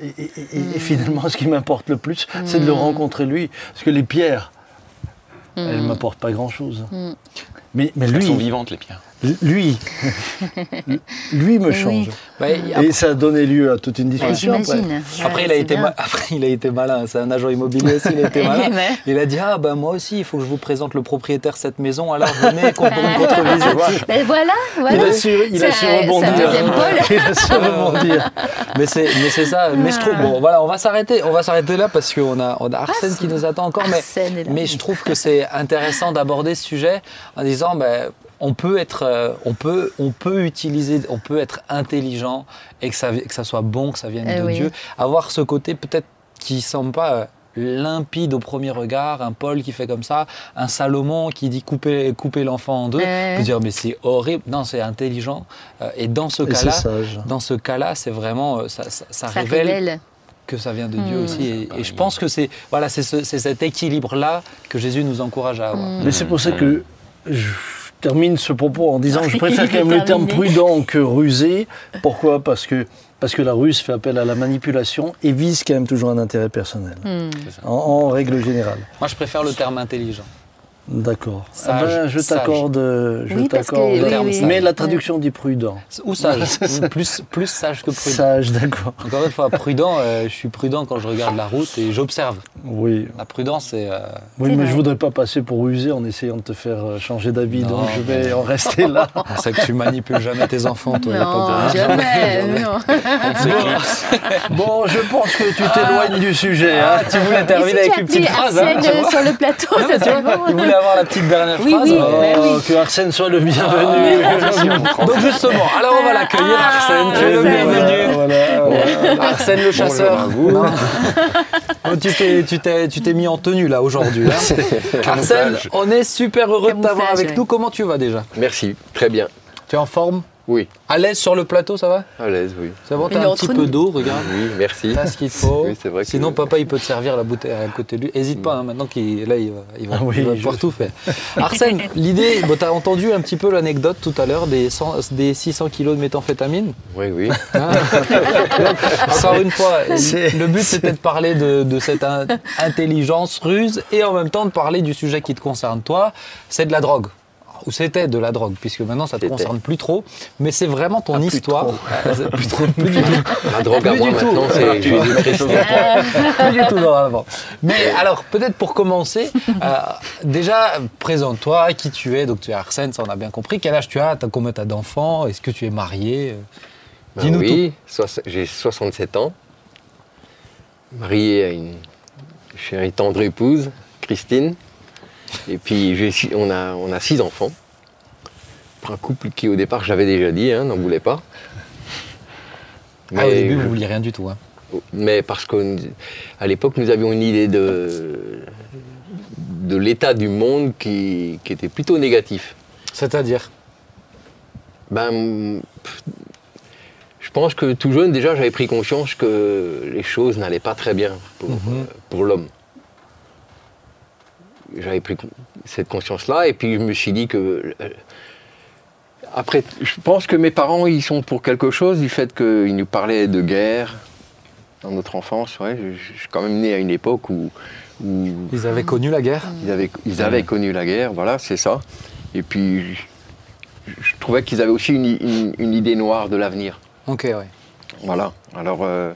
Et, et finalement, ce qui m'importe le plus, c'est de le Mm. rencontrer lui. Parce que les pierres, elles ne Mm. m'apportent pas grand-chose. Mm. Mais, mais Elles sont lui, vivantes, les pierres. Lui, <laughs> lui me change. Ouais, et ça a donné lieu à toute une Ouais, discussion. après. Après, Ouais, il a été bien. ma- <laughs> Après, il a été malin. C'est un agent immobilier aussi, il a été malin. <laughs> Il a dit Ah, ben moi aussi, il faut que je vous présente le propriétaire de cette maison, alors venez qu'on contre-visite. Ben voilà, voilà. Il a su, il a Ça- su ça rebondir. Il a su rebondir. mais c'est ça. Mais je trouve. Bon, voilà, on va s'arrêter. On va s'arrêter là parce qu'on a, on a Arsène qui nous attend encore. Mais, Arsène est là. mais je trouve que c'est intéressant d'aborder ce sujet en disant ben, on peut être, euh, on peut, on peut utiliser, on peut être intelligent et que ça, que ça soit bon, que ça vienne Eh de oui. Dieu. Avoir ce côté peut-être qui semble pas euh, limpide au premier regard, un Paul qui fait comme ça, un Salomon qui dit couper, couper l'enfant en deux. Ouais. On peut dire mais c'est horrible. Non, c'est intelligent. Euh, et dans ce cas-là, dans ce cas-là, c'est vraiment euh, ça, ça- ça Ça révèle révèle. que ça vient de Dieu Mm. aussi. Et, et je pense que c'est voilà, c'est ce- c'est cet équilibre-là que Jésus nous encourage à avoir. Mm. Mais c'est pour ça que je termine ce propos en disant que je <laughs> préfère quand même le terme prudent que rusé. Pourquoi? Parce que, parce que la ruse fait appel à la manipulation et vise quand même toujours un intérêt personnel. Mm. En, en règle générale. Moi, je préfère le terme intelligent. D'accord. Sage, Ah ben, je t'accorde. Je Oui, parce que- t'accorde. oui, mais oui. Mais la traduction dit prudent. Ou sage, <laughs> plus, plus sage que prudent. Sage, d'accord. Encore une fois, prudent, euh, je suis prudent quand je regarde la route et j'observe. Oui. La prudence, c'est. euh, Oui, mais vrai. je voudrais pas passer pour rusé en essayant de te faire euh, changer d'avis, Non, donc je vais mais- en rester là. <laughs> on sait que tu manipules jamais tes enfants, toi. a pas Non, de- jamais. non. <laughs> Bon, je pense que tu t'éloignes du sujet. hein. Ah, tu voulais terminer si avec tu une petite phrase, hein, sur le plateau, Non, ça serait bon. Avoir la petite dernière Oui, phrase. oui. Oh. ben oui. Que Arsène soit le bienvenu. Donc justement, alors on va l'accueillir, Ah, Arsène, tu es le Arsène. bienvenu. Voilà, voilà. Arsène le chasseur. Non. Oh, tu t'es, tu t'es, tu t'es mis en tenue là aujourd'hui. hein. Arsène, on est super heureux de t'avoir avec ouais. nous. Comment tu vas déjà? Merci, très bien. Tu es en forme? Oui, À l'aise sur le plateau, ça va? À l'aise, oui. C'est bon, Il t'as un petit peu d'eau, regarde. Oui, merci. T'as ce qu'il faut. Oui, c'est vrai que- Sinon, papa, il peut te servir la bouteille à côté de lui. Hésite pas, hein, maintenant qu'il là, il va, il va, Ah oui, il va je- pouvoir tout faire. Arsène, <laughs> l'idée, bon, t'as entendu un petit peu l'anecdote tout à l'heure des, 100 des 600 kilos de méthamphétamine? Oui, oui. <laughs> Encore une fois, le but c'était de parler de, de cette in- intelligence ruse et en même temps de parler du sujet qui te concerne toi, c'est de la drogue. Ou c'était de la drogue, puisque maintenant ça te concerne plus trop, mais c'est vraiment ton Ah, plus histoire. trop. <laughs> Plus, trop, plus du tout. <laughs> La drogue à Plus moi du tout. maintenant, c'est tu <laughs> plus du tout. Mais alors, peut-être pour commencer, euh, déjà, présente-toi, qui tu es. Donc, tu es Arsène, ça on a bien compris. Quel âge tu as? T'as Combien t'as d'enfants Est-ce que tu es marié? Ben Dis-nous oui, soix- j'ai 67 ans, marié à une chérie tendre épouse, Christine. Et puis on a, on a six enfants. Pour un couple qui au départ, j'avais déjà dit, hein, n'en voulait pas. Ah, au début, je- vous vouliez rien du tout. hein. mais parce qu'à l'époque, nous avions une idée de, de l'état du monde qui, qui était plutôt négatif. C'est-à-dire? Ben, je pense que tout jeune, déjà, j'avais pris conscience que les choses n'allaient pas très bien pour, Mhm. euh, pour l'homme. J'avais pris cette conscience-là, et puis je me suis dit que. euh, après, je pense que mes parents, ils sont pour quelque chose du fait qu'ils nous parlaient de guerre dans notre enfance. Ouais, je, je suis quand même né à une époque où, où Ils avaient connu la guerre ils avaient, ils avaient connu la guerre, voilà, c'est ça. Et puis, je, je trouvais qu'ils avaient aussi une, une- une idée noire de l'avenir. Ok, ouais. Voilà. Alors, euh,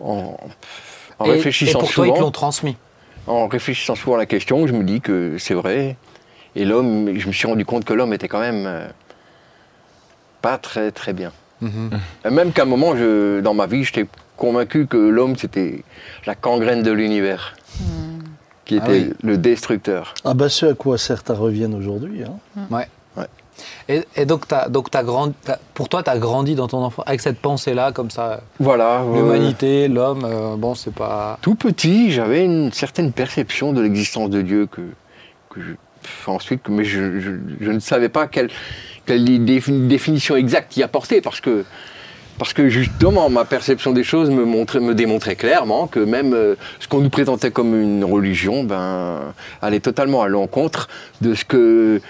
en, en Et- et, réfléchissant pour toi, ils te l'ont transmis. En réfléchissant souvent à la question, je me dis que c'est vrai. Et l'homme, je me suis rendu compte que l'homme était quand même euh, pas très très bien. Mhm. Et Même qu'à un moment, je, dans ma vie, j'étais convaincu que l'homme c'était la gangrène de l'univers, qui Ah était oui. le destructeur. Ah bah ce à quoi certains reviennent aujourd'hui. hein. Ouais. Ouais. Et, et donc, t'as- donc t'as grandi, pour toi, tu as grandi dans ton enfant avec cette pensée-là, comme ça, Voilà. l'humanité, l'homme, euh, bon, c'est pas. Tout petit, j'avais une certaine perception de l'existence de Dieu que, que je- ensuite, mais je, je- je ne savais pas quelle, quelle défi- définition exacte y apporter parce que parce que justement ma perception des choses me montrait, me démontrait clairement que même euh, ce qu'on nous présentait comme une religion, ben, allait totalement à l'encontre de ce que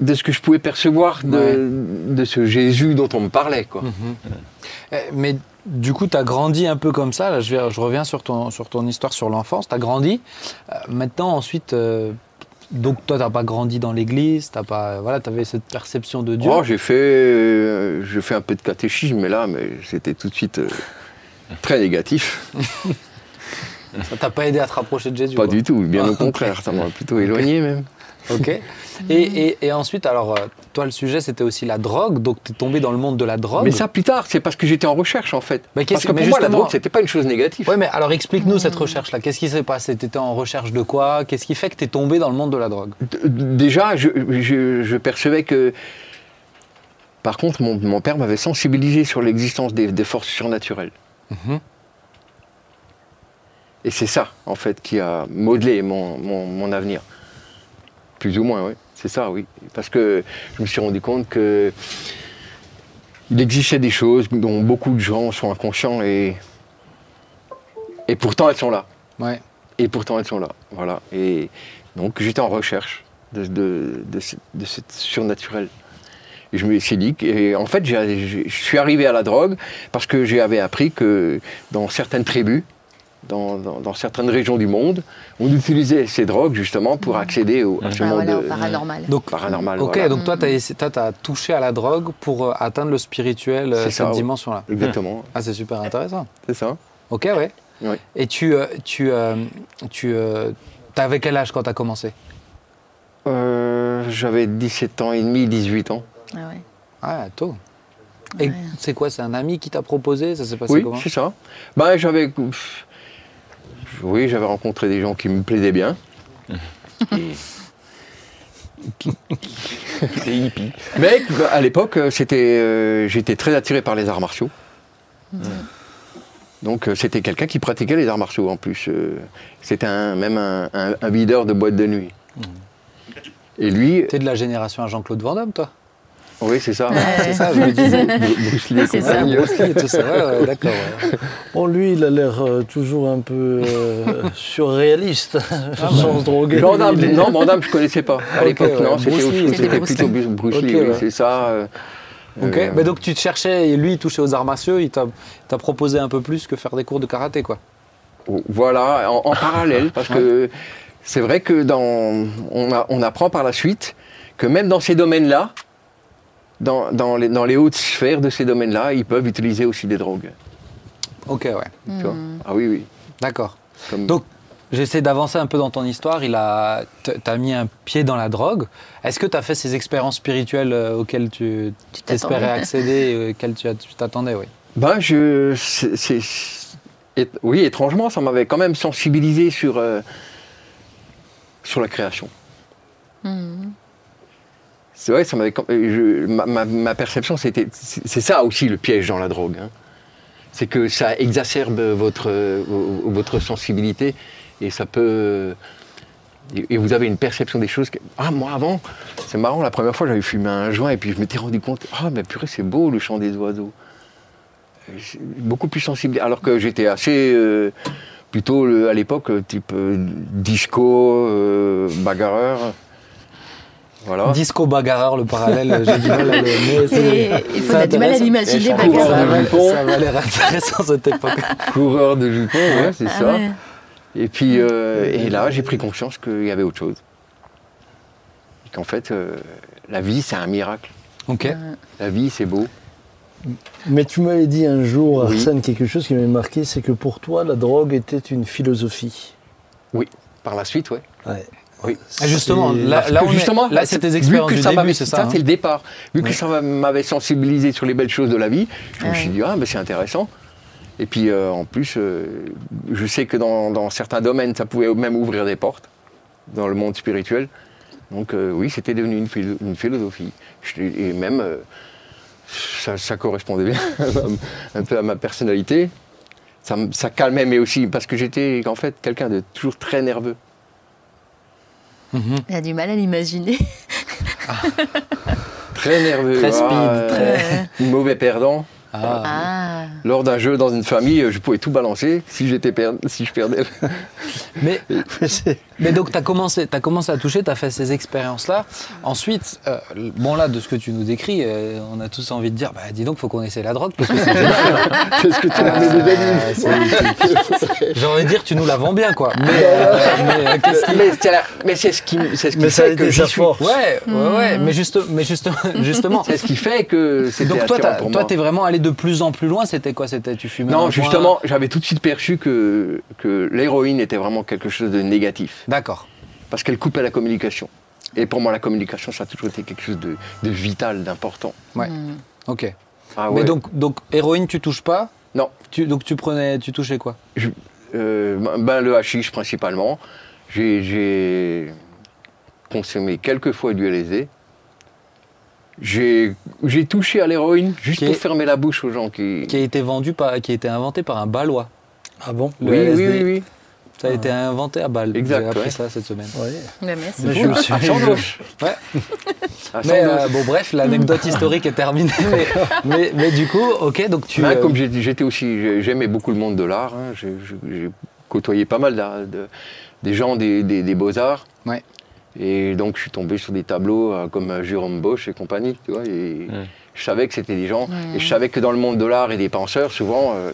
de ce que je pouvais percevoir de, Ouais. de ce Jésus dont on me parlait, quoi. Eh, Mais du coup, tu as grandi un peu comme ça. Là, je, vais- je reviens sur ton, sur ton histoire sur l'enfance. Tu as grandi. Euh, maintenant, ensuite, euh, donc toi, tu pas grandi dans l'église. Tu pas, voilà, avais cette perception de Dieu. Oh, j'ai fait, euh, j'ai fait un peu de catéchisme, mais là, mais c'était tout de suite très négatif. <laughs> Ça t'a pas aidé à te rapprocher de Jésus Pas quoi. du tout, bien Ah, au ok. contraire, ça m'a plutôt éloigné même. <laughs> Ok. Et, et- et ensuite, alors, euh, toi, le sujet, c'était aussi la drogue. Donc, tu es tombé dans le monde de la drogue. Mais ça plus tard, c'est parce que j'étais en recherche en fait. Mais qu'est-ce parce que que- pour mais moi, la drogue, c'était pas une chose négative. Ouais, mais alors explique-nous cette recherche-là. Qu'est-ce qui s'est passé? Tu étais en recherche de quoi? Qu'est-ce qui fait que tu es tombé dans le monde de la drogue? Déjà, je, je- je percevais que. Par contre, mon, mon père m'avait sensibilisé sur l'existence des, des forces surnaturelles. Mhm. Et c'est ça, en fait, qui a modelé mon, mon- mon avenir. Plus ou moins, oui. C'est ça, oui. Parce que je me suis rendu compte que il existait des choses dont beaucoup de gens sont inconscients et, et pourtant elles sont là. Ouais. Et pourtant elles sont là. Voilà. Et donc j'étais en recherche de, de, de, de cette surnaturel. Et je me suis dit, que- et en fait, je suis arrivé à la drogue parce que j'avais appris que dans certaines tribus, dans, dans- dans certaines régions du monde, on utilisait ces drogues justement pour accéder au, à ce Ah, monde voilà, de- paranormal. Donc, paranormal. ok, voilà. donc toi, tu as, touché à la drogue pour euh, atteindre le spirituel, euh, cette dimension-là. Exactement, Ah, c'est super intéressant. c'est ça. Ok, ouais. Ouais. Et tu, euh, tu, tu avais quel âge quand tu as commencé? Euh, J'avais 17 ans et demi, 18 ans. Ah ouais. Ah, tôt. Et Ouais. c'est quoi C'est un ami qui t'a proposé? Ça s'est passé Oui, comment? c'est ça. Ben, j'avais. Oui, j'avais rencontré des gens qui me plaisaient bien. <laughs> Des hippies. Mais à l'époque, euh, c'était, euh, j'étais très attiré par les arts martiaux. Donc euh, c'était quelqu'un qui pratiquait les arts martiaux en plus. c'était un, même un, un, un videur de boîte de nuit. Et lui, T'es de la génération à Jean-Claude Van Damme, toi? Oui, c'est ça. Ouais. C'est ça, je me disais. <laughs> Bruce Lee ça. compagnie. Bruce Lee et tout ça, ouais, ouais, d'accord. ouais. <laughs> Bon, lui, il a l'air euh, toujours un peu euh, <laughs> surréaliste, sans se droguer. Est- non, Van Damme, je connaissais pas. À Ok, l'époque, ouais. non, c'était Bruce autre Lee, chose. c'était C'était Bruce plutôt. Bruce Lee, ouais. c'est ça. euh, Ok, euh, mais donc tu te cherchais, et lui il touchait aux arts martiaux, il t'a t'a proposé un peu plus que faire des cours de karaté, quoi. Voilà, en, en parallèle, parce que c'est vrai que dans, on, a- on apprend par la suite que même dans ces domaines-là, dans, dans les, dans les hautes sphères de ces domaines-là, ils peuvent utiliser aussi des drogues. Ok, ouais, tu vois. Ah oui, oui. d'accord. Comme- Donc, j'essaie d'avancer un peu dans ton histoire. Il a, t'as mis un pied dans la drogue. Est-ce que tu as fait ces expériences spirituelles euh, auxquelles tu Tu t'espérais accéder, et auxquelles tu t'attendais, oui? Ben, je. c'est- c'est- et- oui, étrangement, ça m'avait quand même sensibilisé sur, euh, sur la création. Mhm. C'est vrai, ça m'avait. je- ma, perception, c'était. C'est ça aussi le piège dans la drogue. hein. C'est que ça exacerbe votre, euh, votre sensibilité et ça peut. Et vous avez une perception des choses. que- ah, moi avant, c'est marrant, la première fois j'avais fumé un joint et puis je m'étais rendu compte, ah, mais purée, c'est beau le chant des oiseaux. C'est Beaucoup plus sensible. Alors que j'étais assez. euh, plutôt à l'époque, euh, type euh, disco, euh, bagarreur. Voilà. Disco bagarreur, le parallèle, j'ai du mal à le. il faut ça a du mal à l'imaginer, Ça Bagarreur. ça va l'air intéressant cette époque. Coureur de jupons, ouais, c'est Ah ça. ouais. Et puis, euh, et là, j'ai pris conscience qu'il y avait autre chose. Et qu'en fait, euh, la vie, c'est un miracle. Ok. La vie, c'est beau. Mais tu m'avais dit un jour, Oui. Arsène, quelque chose qui m'avait marqué, c'est que pour toi, la drogue était une philosophie. Par la suite, ouais. Ouais. Oui. Ah, justement, là, là, on est- justement, là, c'est tes expériences vu que du ça début, m'avait- c'est ça. hein. c'est le départ. Vu que ça m'avait sensibilisé sur les belles choses de la vie, je me suis dit, ah, ben, c'est intéressant. Et puis, euh, en plus, euh, je sais que dans, dans certains domaines, ça pouvait même ouvrir des portes dans le monde spirituel. Donc, euh, oui, c'était devenu une, philo- une philosophie. Je- et même, ça, ça correspondait bien <laughs> un peu à ma personnalité. Ça calmait, mais aussi parce que j'étais en fait quelqu'un de toujours très nerveux. Mhm. Il a du mal à l'imaginer. Très nerveux. Très speed, euh, très- Mauvais perdant. Ah. Ah. Lors d'un jeu dans une famille, je pouvais tout balancer si, j'étais per- si je perdais. Mais, <laughs> Mais donc, tu as commencé, as commencé à toucher, tu as fait ces expériences-là. Ensuite, euh, bon, là, de ce que tu nous décris, euh, on a tous envie de dire bah, dis donc, faut qu'on essaie la drogue, parce que c'est. <laughs> Qu'est-ce que tu m'as déjà dit Euh, J'ai envie de dire, tu nous la vends bien, quoi. Mais, euh, mais, euh, c'est ce qui, c'est ce qui Mais ça a fait été que sa j'y suis. force. Ouais, ouais, ouais. Mais, juste, mais juste, <laughs> justement. C'est ce qui fait que Donc, toi, t'as- pour toi, moi. t'es vraiment allé de plus en plus loin. C'était quoi? C'était tu fumais un Non, joint? justement, j'avais tout de suite perçu que, que l'héroïne était vraiment quelque chose de négatif. D'accord. Parce qu'elle coupait la communication. Et pour moi, la communication, ça a toujours été quelque chose de, de vital, d'important. Ouais. Ok. Ah Mais ouais. donc, donc, héroïne, tu touches pas? Non. tu, Donc, tu prenais, tu touchais quoi? Euh, ben, le hashish principalement. J'ai- consommé quelques fois du LSD. J'ai touché à l'héroïne juste Qui est- pour fermer la bouche aux gens qui. Qui a été vendu par, qui a été inventé par un Balois. Ah bon? Le Oui, oui, LSD. oui, oui. Ça a été inventé à Bâle. Exact, J'ai appris ouais. ça cette semaine. Ouais. Ouais, merci. Mais je me suis. Ouais. Mais euh, bon, bref, l'anecdote historique est terminée. Mais, <laughs> mais, mais du coup, ok, donc tu. Ben, euh, Comme j'étais aussi, j'ai- j'aimais beaucoup le monde de l'art. hein. J'ai côtoyé pas mal de- des gens des, des- des beaux-arts. Ouais. Et donc je suis tombé sur des tableaux euh, comme Jérôme Bosch et compagnie. Tu vois, et. Je savais que c'était des gens. Et je savais que dans le monde de l'art et des penseurs, souvent, euh,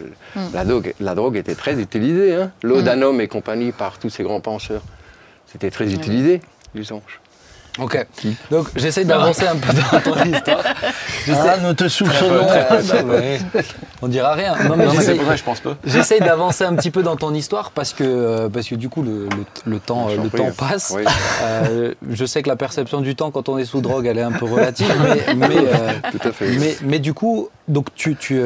la, drogue, la drogue était très utilisée. Hein. Laudanum et compagnie par tous ces grands penseurs. C'était très utilisé, disons. Ok. Donc j'essaye d'avancer un peu dans ton histoire. J'essaie- Ah, nous te soupçonnons. On dira rien. Non, mais Non, mais c'est j'essaye- pour ça je pense pas. J'essaye d'avancer un petit peu dans ton histoire parce que, euh, parce que du coup le, le- le temps, le prie. temps passe. Oui. Euh, je sais que la perception du temps quand on est sous drogue elle est un peu relative, mais, <laughs> mais, euh, Tout à fait. mais, mais du coup donc tu, tu,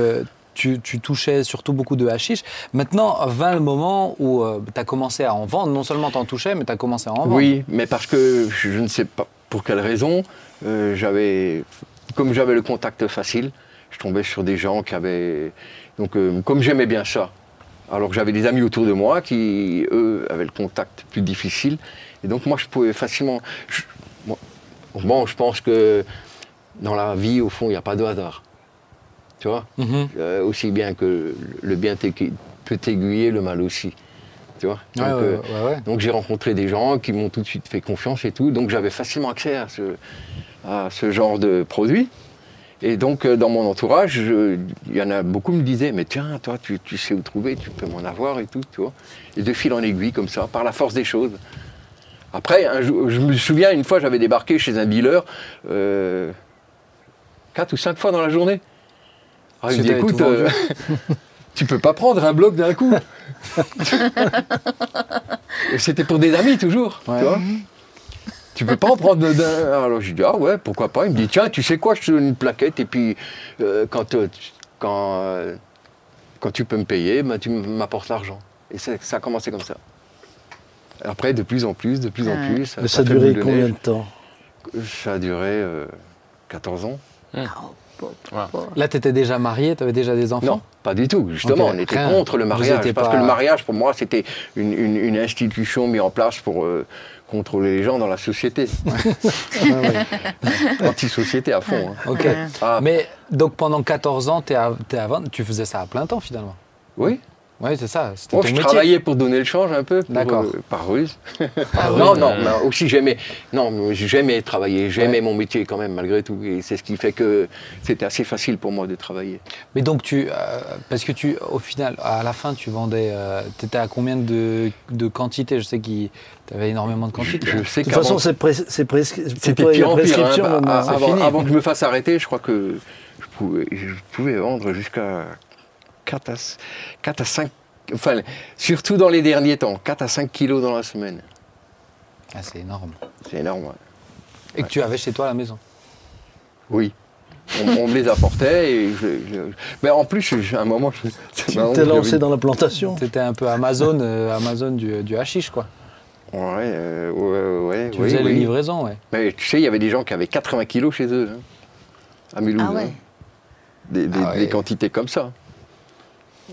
tu, touchais surtout beaucoup de hashish. Maintenant vint le moment où tu as commencé à en vendre. Non seulement tu en touchais, mais tu as commencé à en vendre. Oui, mais parce que je ne sais pas pour quelle raison, euh, j'avais, comme j'avais le contact facile, je tombais sur des gens qui avaient, donc euh, comme j'aimais bien ça, alors que j'avais des amis autour de moi qui, eux, avaient le contact plus difficile, et donc moi je pouvais facilement, je- Bon, je pense que dans la vie, au fond, il n'y a pas de hasard. Tu vois Mhm. Euh, Aussi bien que le bien peut t'aiguiller, le mal aussi. Tu vois ouais, euh, ouais, ouais. donc j'ai rencontré des gens qui m'ont tout de suite fait confiance et tout. Donc j'avais facilement accès à ce, à ce genre de produit. Et donc euh, dans mon entourage, il y en a beaucoup qui me disaient, mais tiens, toi, tu, tu sais où trouver, tu peux m'en avoir et tout, tu vois. Et de fil en aiguille comme ça, par la force des choses. Après, un je me souviens, une fois, j'avais débarqué chez un dealer euh, quatre ou cinq fois dans la journée. Il me dit, écoute, euh, tu peux pas prendre un bloc d'un coup. <laughs> C'était pour des amis toujours, Ouais. tu vois. Tu peux pas en prendre d'un. Alors je dis ah ouais, pourquoi pas. Il me dit tiens, tu sais quoi, je te donne une plaquette et puis euh, quand, euh, tu- quand, euh, quand tu peux me payer, ben, tu m'apportes l'argent. Et ça, a commencé comme ça. Après, de plus en plus, de plus en plus. Mais ça a duré combien de temps? Ça a duré euh, 14 ans. Oh, bon, Voilà. Là, tu étais déjà marié, tu avais déjà des enfants Non, pas du tout. Justement, on était rien. contre le mariage. Parce pas- que le mariage, pour moi, c'était une, une- une institution mise en place pour euh, contrôler les gens dans la société. <laughs> Anti-société à fond. hein. Ok. Ah, Mais donc pendant 14 ans, t'es à, t'es à 20, tu faisais ça à plein temps finalement oui. Oui, c'est ça. C'était Moi, ton je métier. travaillais pour donner le change un peu, D'accord. euh, par ruse. Oui, <laughs> non, mais- non, mais aussi j'aimais, non, mais j'aimais travailler, j'aimais Ouais. mon métier quand même malgré tout, et c'est ce qui fait que c'était assez facile pour moi de travailler. Mais donc tu, euh, parce que tu, au final, à la fin, tu vendais, tu étais à combien de, de quantité Je sais que tu avais énormément de quantité. Je sais De toute façon, c'est. C'était pire en pire. hein. Ah, c'est avant, fini. avant que je me fasse arrêter, je crois que je pouvais, je pouvais vendre jusqu'à 4 à, 4 à 5, enfin, surtout dans les derniers temps, 4 à 5 kilos dans la semaine. Ah, c'est énorme. C'est énorme. ouais. Et que tu avais chez toi à la maison? Oui. On, on me les apportait et je, je- mais en plus, je- à un moment, je, <laughs> Tu t'es lancé dans la plantation. C'était un peu Amazon, euh, Amazon du, du hashish, quoi. Ouais, euh, ouais, ouais, Tu oui, faisais les livraisons, ouais. Mais tu sais, il y avait des gens qui avaient 80 kilos chez eux, hein, à Mulhouse. Ah ouais. hein. Des, des- Ah ouais. des quantités comme ça.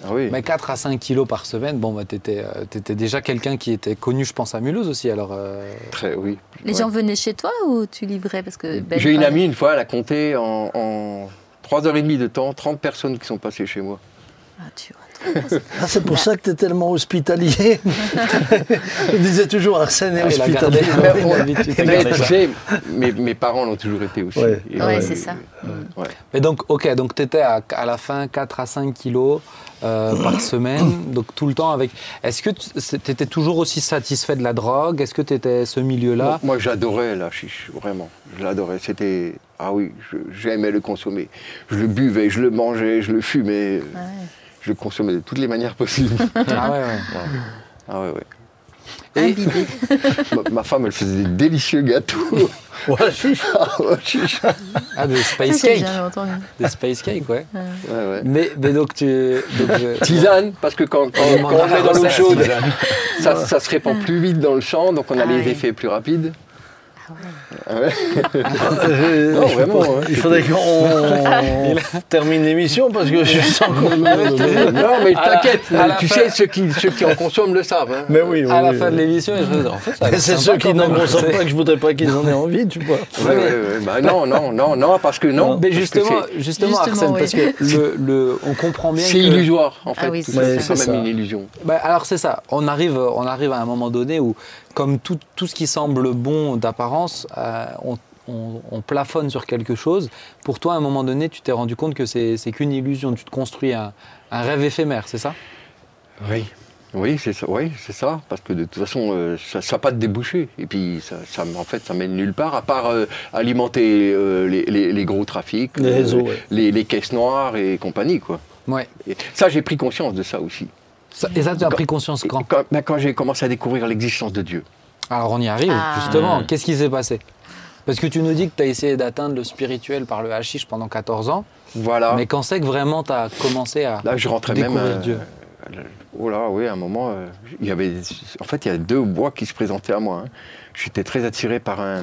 Ah oui. Mais 4 à 5 kilos par semaine, bon, bah, t'étais étais déjà quelqu'un qui était connu, je pense, à Mulhouse aussi. Alors, euh, Très, oui. Les Ouais. gens venaient chez toi ou tu livrais parce que Ben J'ai une amie, une fois, elle a compté en, en 3h30 de temps, 30 personnes qui sont passées chez moi. Ah, tu. Ah, c'est pour ça que tu es tellement hospitalier. <laughs> Je disais toujours Arsène est Ah, hospitalier. tu mes, mes parents l'ont toujours été aussi. Ouais. Et, Ouais, euh, c'est ça. ouais. Mais donc, ok, donc tu étais à, à la fin 4 à 5 kilos euh, par <coughs> semaine, donc tout le temps avec. Est-ce que tu étais toujours aussi satisfait de la drogue? Est-ce que tu étais ce milieu-là? Moi, moi, j'adorais la chiche, vraiment. Je l'adorais. C'était. Ah oui, j'aimais le consommer. Je le buvais, je le mangeais, je le fumais. Ouais. Je le consommais de toutes les manières possibles. Ah ouais, ouais. <laughs> ah ouais, ouais. Et <laughs> ma, ma femme, elle faisait des délicieux gâteaux. <laughs> Ouais, chiche. Ah. Ah, des space jamais entendu. Des space cakes, ouais. Ouais, ouais. Mais, mais donc tu. donc, euh, <laughs> Tisane, parce que quand, quand- On quand met dans l'eau chaude, ça, ça se répand plus vite dans le champ, donc on a Ah les ouais. effets plus rapides. Ah ouais. Euh, <laughs> Non, vraiment, hein, Il faudrait qu'on <laughs> termine l'émission parce que je sens qu'on non, mais t'inquiète, tu fin- sais, ceux qui, ceux qui en consomment le savent. hein. Mais oui, oui. à la oui, fin de l'émission, en fait, <laughs> c'est ceux qui n'en consomment pas que je voudrais pas qu'ils en aient envie, tu vois. Ouais, ouais, ouais. Bah, non, non, non, non, parce que non. Mais justement, justement, Arsène, oui. parce que le, le- on comprend bien c'est que... illusoire, en fait. Ah oui, tout c'est ça, ça. c'est quand C'est même une illusion. Bah, alors c'est ça, on arrive, on arrive à un moment donné où, comme tout, tout ce qui semble bon d'apparence, euh, on, on- on plafonne sur quelque chose. Pour toi, à un moment donné, tu t'es rendu compte que c'est c'est qu'une illusion, tu te construis un, un rêve éphémère, c'est ça? Oui. Oui, c'est ça, oui, c'est ça, parce que de toute façon, euh, ça n'a pas de débouché. Et puis, ça, ça- en fait, ça mène nulle part, à part euh, alimenter euh, les, les- les gros trafics, Les euh, réseaux, ouais. les, les caisses noires et compagnie, quoi. Ouais. Et ça, j'ai pris conscience de ça aussi. Ça- et ça, tu as Quand- pris conscience quand quand, ben, quand j'ai commencé à découvrir l'existence de Dieu. Alors on y arrive, Ah. justement. Mm. Qu'est-ce qui s'est passé? Parce que tu nous dis que tu as essayé d'atteindre le spirituel par le hashish pendant 14 ans, Voilà. mais quand c'est que vraiment tu as commencé à Là, je rentrais même. découvrir euh, Dieu? euh, Oh là, oui, à un moment, euh, il y avait. En fait, il y a deux voies qui se présentaient à moi. hein. J'étais très attiré par un.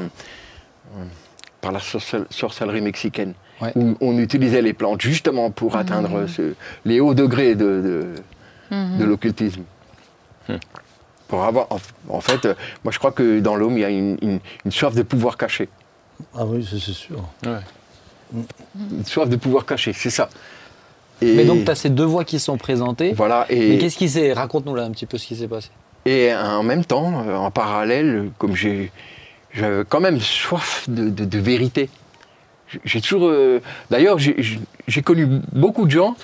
par la sorcel- sorcellerie mexicaine, Ouais. où on utilisait les plantes justement pour atteindre ce- les hauts degrés de, de, Mhm. de l'occultisme. Pour avoir, en, en fait, euh, moi je crois que dans l'homme, il y a une, une- une soif de pouvoir caché. Ah oui, c'est sûr. Une soif de pouvoir cacher, c'est ça. Et Mais donc, tu as ces deux voix qui sont présentées. voilà. Mais qu'est-ce qui s'est. Raconte-nous là un petit peu ce qui s'est passé. et en même temps, euh, en parallèle, comme j'ai, j'avais quand même soif de, de- de vérité. J'ai- toujours. euh, D'ailleurs, j'ai connu beaucoup de gens.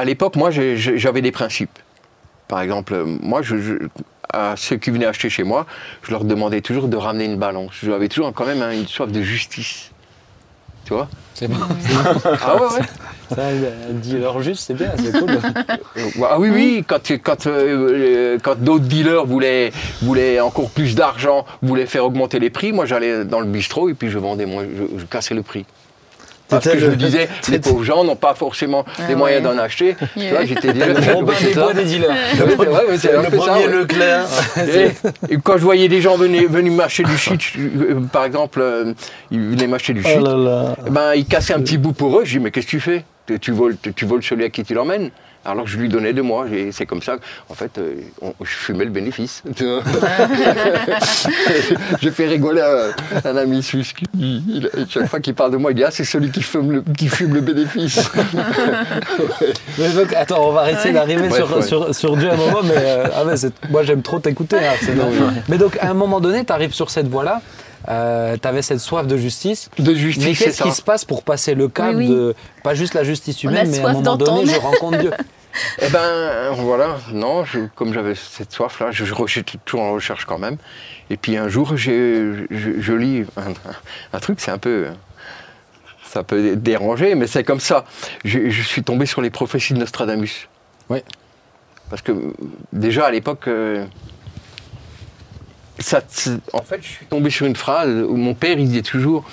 À l'époque, moi, j'avais des principes. Par exemple, moi, je, je- à ceux qui venaient acheter chez moi, je leur demandais toujours de ramener une balance. J'avais toujours quand même hein, une soif de justice. Tu vois? C'est bon. Ah ouais, ouais. Ça, dealer juste, c'est bien, c'est cool. Euh, Ah oui, oui, quand, quand, euh, euh, quand d'autres dealers voulaient, voulaient encore plus d'argent, voulaient faire augmenter les prix, moi j'allais dans le bistrot et puis je vendais, moi, je, je cassais le prix. Parce que je me disais, <laughs> les pauvres gens n'ont pas forcément Ah les moyens ouais. d'en acheter. <laughs> Tu vois, j'étais dealer. Le Robin des bois des dealers. <laughs> Le premier ouais. Leclerc. Et, et quand je voyais des gens venir, venir m'acheter du shit, euh, par exemple, euh, ils venaient m'acheter du shit, Oh là là. eh ben, ils cassaient un petit bout pour eux. Je dis, mais qu'est-ce que tu fais? Tu, tu voles, tu, tu voles celui à qui tu l'emmènes Alors que je lui donnais de moi. Et c'est comme ça, en fait, euh, on- je fumais le bénéfice. <laughs> <laughs> J'ai fait rigoler un, un ami suisse. Qui, il- chaque fois qu'il parle de moi, il dit, ah, c'est celui qui fume le, qui fume le bénéfice. <laughs> Mais donc, attends, on va essayer d'arriver sur, ouais. sur, sur Dieu un moment, mais euh, ah moi j'aime trop t'écouter. hein. Mais donc, à un moment donné, tu arrives sur cette voie-là, tu avais cette soif de justice. De Mais justice, c'est qu'est-ce qui se passe pour passer le cap Oui, oui. de, pas juste la justice humaine, mais à un moment donné, je rencontre Dieu <laughs> Eh ben voilà, non, je- comme j'avais cette soif-là, je, je, j'étais toujours en recherche quand même. Et puis un jour, j'ai, je, je lis un, un truc, c'est un peu. Ça peut déranger, mais c'est comme ça. Je, je suis tombé sur les prophéties de Nostradamus. Oui. Parce que déjà à l'époque, euh, ça, en fait, je suis tombé sur une phrase où mon père il disait toujours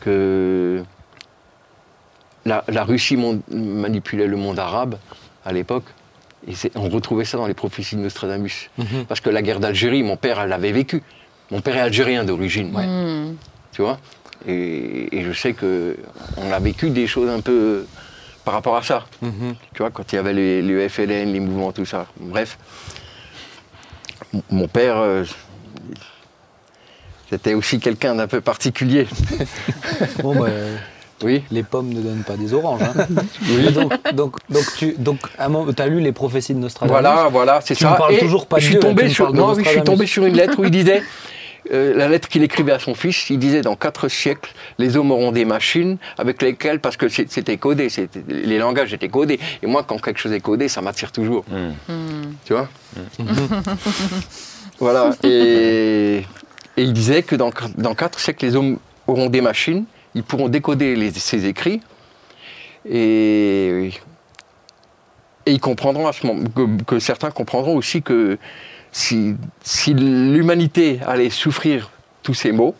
que la, la Russie mon- manipulait le monde arabe à l'époque. Et on retrouvait ça dans les prophéties de Nostradamus. Mhm. Parce que la guerre d'Algérie, mon père elle l'avait vécu. Mon père est algérien d'origine. Hmm. Tu vois? Et, et je sais que on a vécu des choses un peu par rapport à ça. Mhm. Tu vois, quand il y avait les, les FLN, les mouvements, tout ça. Bref. Mon père, euh, c'était aussi quelqu'un d'un peu particulier. Bon, bah, Oui. les pommes ne donnent pas des oranges. hein. <laughs> Mais donc, donc, donc, tu donc, as lu les prophéties de Nostradamus Voilà, voilà, c'est Tu ça. parles Et toujours pas de je suis tombé sur, non, oui, je suis tombé sur une lettre où il <laughs> disait, euh, la lettre qu'il écrivait à son fils, il disait dans quatre siècles, les hommes auront des machines avec lesquelles, parce que c'était codé, les langages étaient codés. Et moi, quand quelque chose est codé, ça m'attire toujours. Tu vois <laughs> Voilà. Et, et il disait que dans, dans quatre siècles, les hommes auront des machines, ils pourront décoder les- ces écrits. Et, et ils comprendront à ce moment, que, que certains comprendront aussi que si, si l'humanité allait souffrir tous ces maux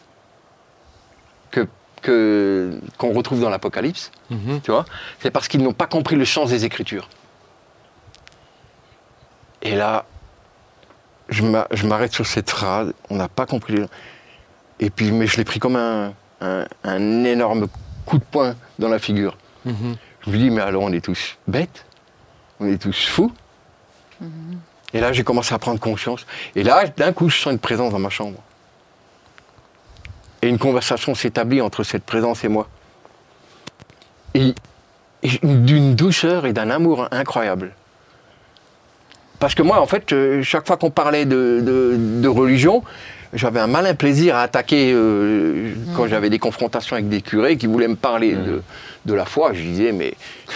que que- qu'on retrouve dans l'Apocalypse, Mhm. tu vois, c'est parce qu'ils n'ont pas compris le sens des Écritures. Et là, je m'a- je m'arrête sur cette phrase, on n'a pas compris. le- Et puis, mais je l'ai pris comme un, un- un énorme coup de poing dans la figure. Mhm. Je me dis, mais alors on est tous bêtes, on est tous fous? Et là, j'ai commencé à prendre conscience. Et là, d'un coup, je sens une présence dans ma chambre. Et une conversation s'établit entre cette présence et moi. Et, et d'une douceur et d'un amour incroyable. Parce que moi, en fait, euh, chaque fois qu'on parlait de, de- de religion, j'avais un malin plaisir à attaquer euh, quand j'avais des confrontations avec des curés qui voulaient me parler de, de la foi. Je disais, mais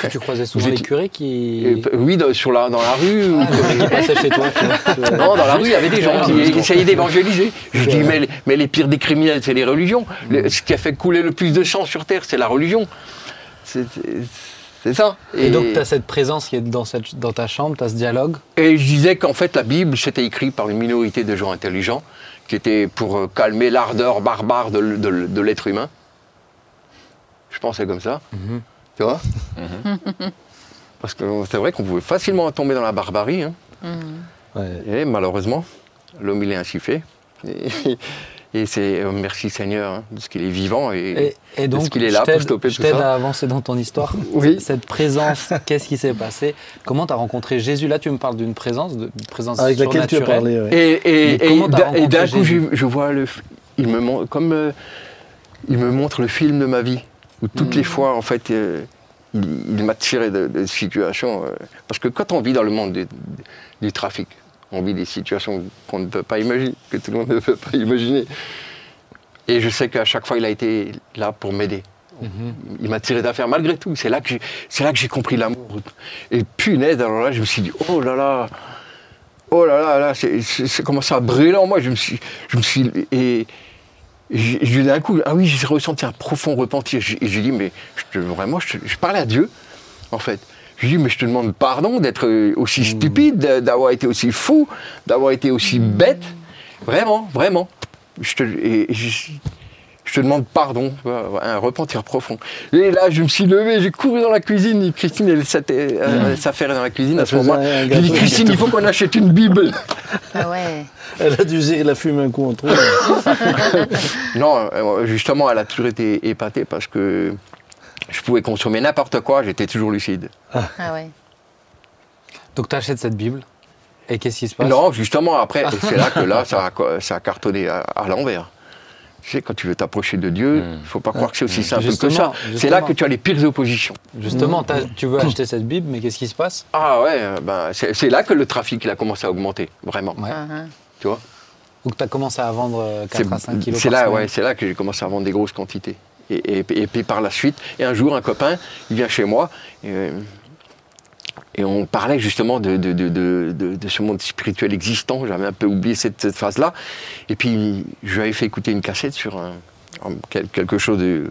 tu croisais souvent êtes- curés qui. euh, oui, dans- sur la, dans la rue. ou- qui passaient chez toi tu <laughs> non, dans la rue, il y avait des gens Ah, qui essayaient d'évangéliser. Je dis, mais, les- mais les pires des criminels, c'est les religions. Le- ce qui a fait couler le plus de sang sur Terre, c'est la religion. C'est c'est- ça. Et donc, tu as cette présence qui est dans, cette, dans ta chambre, tu as ce dialogue. Et je disais qu'en fait, la Bible, c'était écrit par une minorité de gens intelligents, qui était pour euh, calmer l'ardeur barbare de, de l'être humain. Je pensais comme ça. Tu vois <laughs> Parce que c'est vrai qu'on pouvait facilement tomber dans la barbarie. hein. Ouais. Et malheureusement, l'homme, il est ainsi fait. Et, et c'est euh, merci Seigneur, hein, parce qu'il est vivant. Et, Et, et donc, qu'il est je là pour t'aide- stopper je tout t'aide ça à avancer dans ton histoire. <laughs> Oui. Cette présence, qu'est-ce qui s'est passé? Comment tu as rencontré Jésus? Là, tu me parles d'une présence, de- d'une présence Avec laquelle tu as parlé. ouais. Et, d'un- et d'un rencontré coup, je, je vois le. Il me montre. Comme. euh, il me montre le film de ma vie, où toutes les fois, en fait, euh, il, il m'a tiré de, de situations. euh, parce que quand on vit dans le monde du, du trafic, on vit des situations qu'on ne peut pas imaginer, que tout le monde ne peut pas imaginer. Et je sais qu'à chaque fois, il a été là pour m'aider. Il m'a tiré d'affaire malgré tout. C'est là que j'ai, compris l'amour. Et punaise, alors là, je me suis dit, oh là là, oh là là, là, c'est, commencé à brûler en moi. Je me suis, je me suis, et, d'un coup, ah oui, j'ai ressenti un profond repentir. Et j'ai dit, mais je vraiment, je, je parlais à Dieu, en fait. Je lui dit, mais je te demande pardon d'être euh, aussi stupide, d'a- d'avoir été aussi fou, d'avoir été aussi bête. Vraiment, vraiment. Je te, et, et je, je te demande pardon, un repentir profond. Et là, je me suis levé, j'ai couru dans la cuisine. Christine, elle s'était- euh, elle s'affairait dans la cuisine à Elle ce moment-là. J'ai dit. Christine, il faut qu'on achète une Bible. Ah ouais. Elle a dû a fumé un coup en trop. <laughs> Non, euh, justement, elle a toujours été épatée parce que je pouvais consommer n'importe quoi, j'étais toujours lucide. Ah ouais. Donc tu achètes cette Bible. Et qu'est-ce qui se passe? Non, justement, après, <laughs> c'est là que là, ça a, co- ça a cartonné à, à l'envers. Tu sais, quand tu veux t'approcher de Dieu, il ne faut pas croire que c'est aussi simple que ça. C'est là que tu as les pires oppositions. Justement, t'as- tu veux acheter cette Bible, mais qu'est-ce qui se passe? Ah ouais, euh, ben, c'est là que le trafic il a commencé à augmenter, vraiment. Ouais. Ah, ah. Tu vois? Donc tu as commencé à vendre euh, 4 C'est à 5 kilos c'est là, semaine. ouais, c'est là que j'ai commencé à vendre des grosses quantités. Et, et- et puis par la suite, et un jour, un copain, il vient chez moi, et, et on parlait justement de, de- de- de- de- de ce monde spirituel existant. J'avais un peu oublié cette, cette phase-là. Et puis, je lui avais fait écouter une cassette sur un- quelque chose de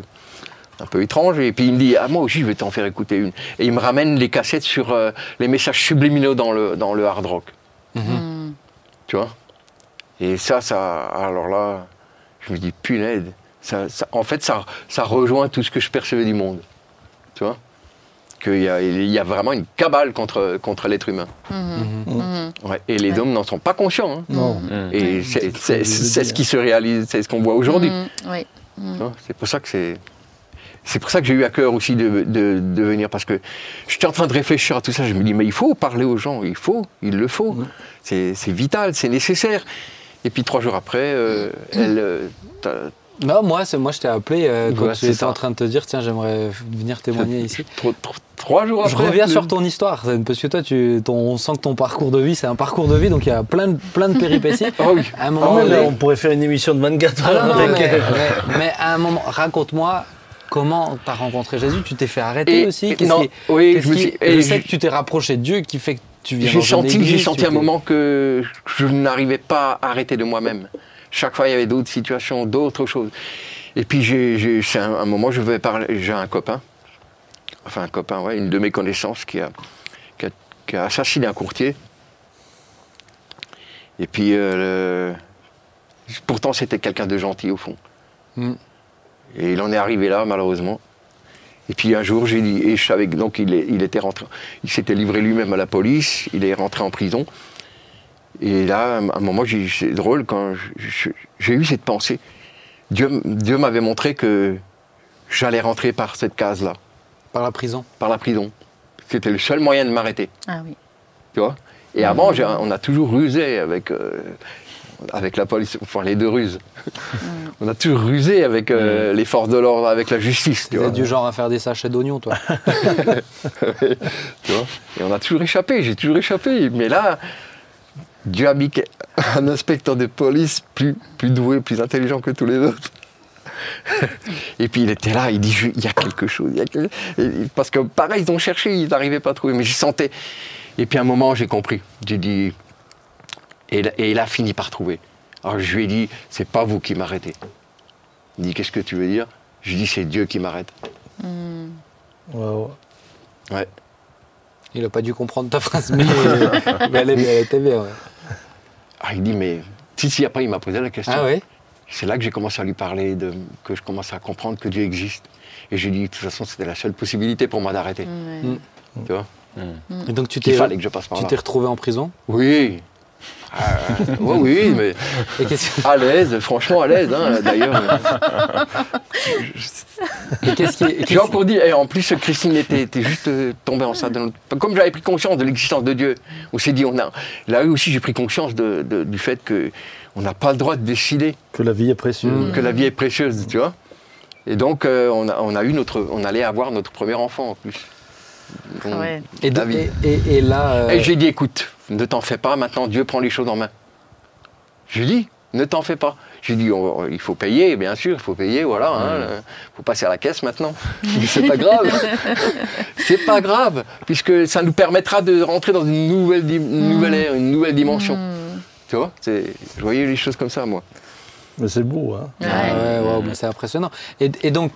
un peu étrange. Et puis il me dit, ah moi aussi, je vais t'en faire écouter une. Et il me ramène les cassettes sur euh, les messages subliminaux dans le, dans le hard rock. Hmm. Tu vois? Et ça, ça, alors là, je me dis, punaise, ça, ça- en fait, ça, ça rejoint tout ce que je percevais du monde. Tu vois? Qu'il y a, il y a vraiment une cabale contre, contre l'être humain. Mhm. Ouais. Et les Ouais. hommes n'en sont pas conscients. hein. Non. Et c'est C'est c'est- ce qui se réalise, c'est ce qu'on voit aujourd'hui. Oui. C'est pour ça que c'est. C'est pour ça que j'ai eu à cœur aussi de, de- de venir, parce que j'étais en train de réfléchir à tout ça. Je me dis, mais il faut parler aux gens, il faut, il le faut. C'est c'est vital, c'est nécessaire. Et puis trois jours après, euh, elle. euh, Non, moi, c'est moi je t'ai appelé euh, quand Ouais, tu c'est étais ça. en train de te dire tiens, j'aimerais venir témoigner ici. <laughs> trois, jours Je après. reviens le- sur ton histoire, parce que toi, tu, ton, on sent que ton parcours de vie, c'est un parcours de vie, donc il y a plein de, plein de péripéties. <laughs> Ah oui. À un Ah moment on pourrait faire une émission de 24 Ah heures non, non, avec mais, mais- mais à un moment, raconte-moi comment tu as rencontré Jésus. Tu t'es fait arrêter Et- aussi? non, qui- oui, je me qui- suis- Je et sais je- que tu t'es rapproché de Dieu qui fait que tu viens J'ai senti, j'ai senti un moment que je n'arrivais pas à arrêter de moi-même. Chaque fois, il y avait d'autres situations, d'autres choses. Et puis, j'ai, j'ai- c'est un, un moment, je vais parler. J'ai un copain, enfin un copain, ouais, une de mes connaissances qui a, qui a, qui a assassiné un courtier. Et puis, euh, le- pourtant, c'était quelqu'un de gentil au fond. Mm. Et il en est arrivé là, malheureusement. Et puis un jour, j'ai dit, et je savais que donc il, est- il était rentré, il s'était livré lui-même à la police, il est rentré en prison. Et là, à un moment, c'est drôle, quand j'ai eu cette pensée, Dieu, Dieu m'avait montré que j'allais rentrer par cette case-là, Par la prison. par la prison. C'était le seul moyen de m'arrêter, Ah oui. tu vois? Et avant, j'ai- on a toujours rusé avec, euh, avec la police, enfin les deux ruses. on a toujours rusé avec euh, les forces de l'ordre, avec la justice, tu es du genre à faire des sachets d'oignons, toi. <laughs> tu vois? Et on a toujours échappé, j'ai toujours échappé. Mais là, Dieu a mis un inspecteur de police plus, plus doué, plus intelligent que tous les autres. <laughs> Et puis il était là, il dit il y a quelque chose. il y a quelque- Et- Parce que pareil, ils ont cherché, ils n'arrivaient pas à trouver, mais j'y sentais. Et puis à un moment, j'ai compris. J'ai dit. Et, il- et il a fini par trouver. Alors je lui ai dit C'est pas vous qui m'arrêtez. Il dit Qu'est-ce que tu veux dire? Je lui ai dit C'est Dieu qui m'arrête. Hmm. Ouais. Il a pas dû comprendre ta phrase, mais, <laughs> mais elle, est- elle était <laughs> bien. ouais. Ah, il dit Mais. Si, si, après il m'a posé la question. Ah ouais C'est là que j'ai commencé à lui parler, de, que je commençais à comprendre que Dieu existe. Et j'ai dit, de toute façon, c'était la seule possibilité pour moi d'arrêter. Ouais. Tu vois? Et donc tu Qu'il t'es fallait que je passe par tu là. t'es retrouvé en prison? Oui. Ouais, oui, mais Et qu'est-ce à l'aise, franchement à l'aise, hein, d'ailleurs. et qu'est-ce qui J'ai qu'est-ce- encore dit, et en plus, Christine était, était juste euh, tombée enceinte. de notre- Comme j'avais pris conscience de l'existence de Dieu, on s'est dit, on a. Là aussi, j'ai pris conscience de- de- du fait qu'on n'a pas le droit de décider Que la vie est précieuse. Que la vie est précieuse, tu vois. Et donc, euh, on, a, on a eu notre, on allait avoir notre premier enfant en plus. Ouais. Et, de- David. et, et- et là, euh, Et j'ai dit, écoute, ne t'en fais pas, maintenant Dieu prend les choses en main. Je lui dis, ne t'en fais pas. J'ai dit, on- il faut payer, bien sûr, il faut payer, voilà. Il faut passer à la caisse maintenant. C'est pas grave. <laughs> c'est pas grave, puisque ça nous permettra de rentrer dans une nouvelle, di- une nouvelle ère, une nouvelle dimension. Tu vois, c'est- je voyais les choses comme ça, moi. Mais c'est beau, hein. Ouais. Ah ouais, ouais, mais c'est impressionnant. Et, et donc,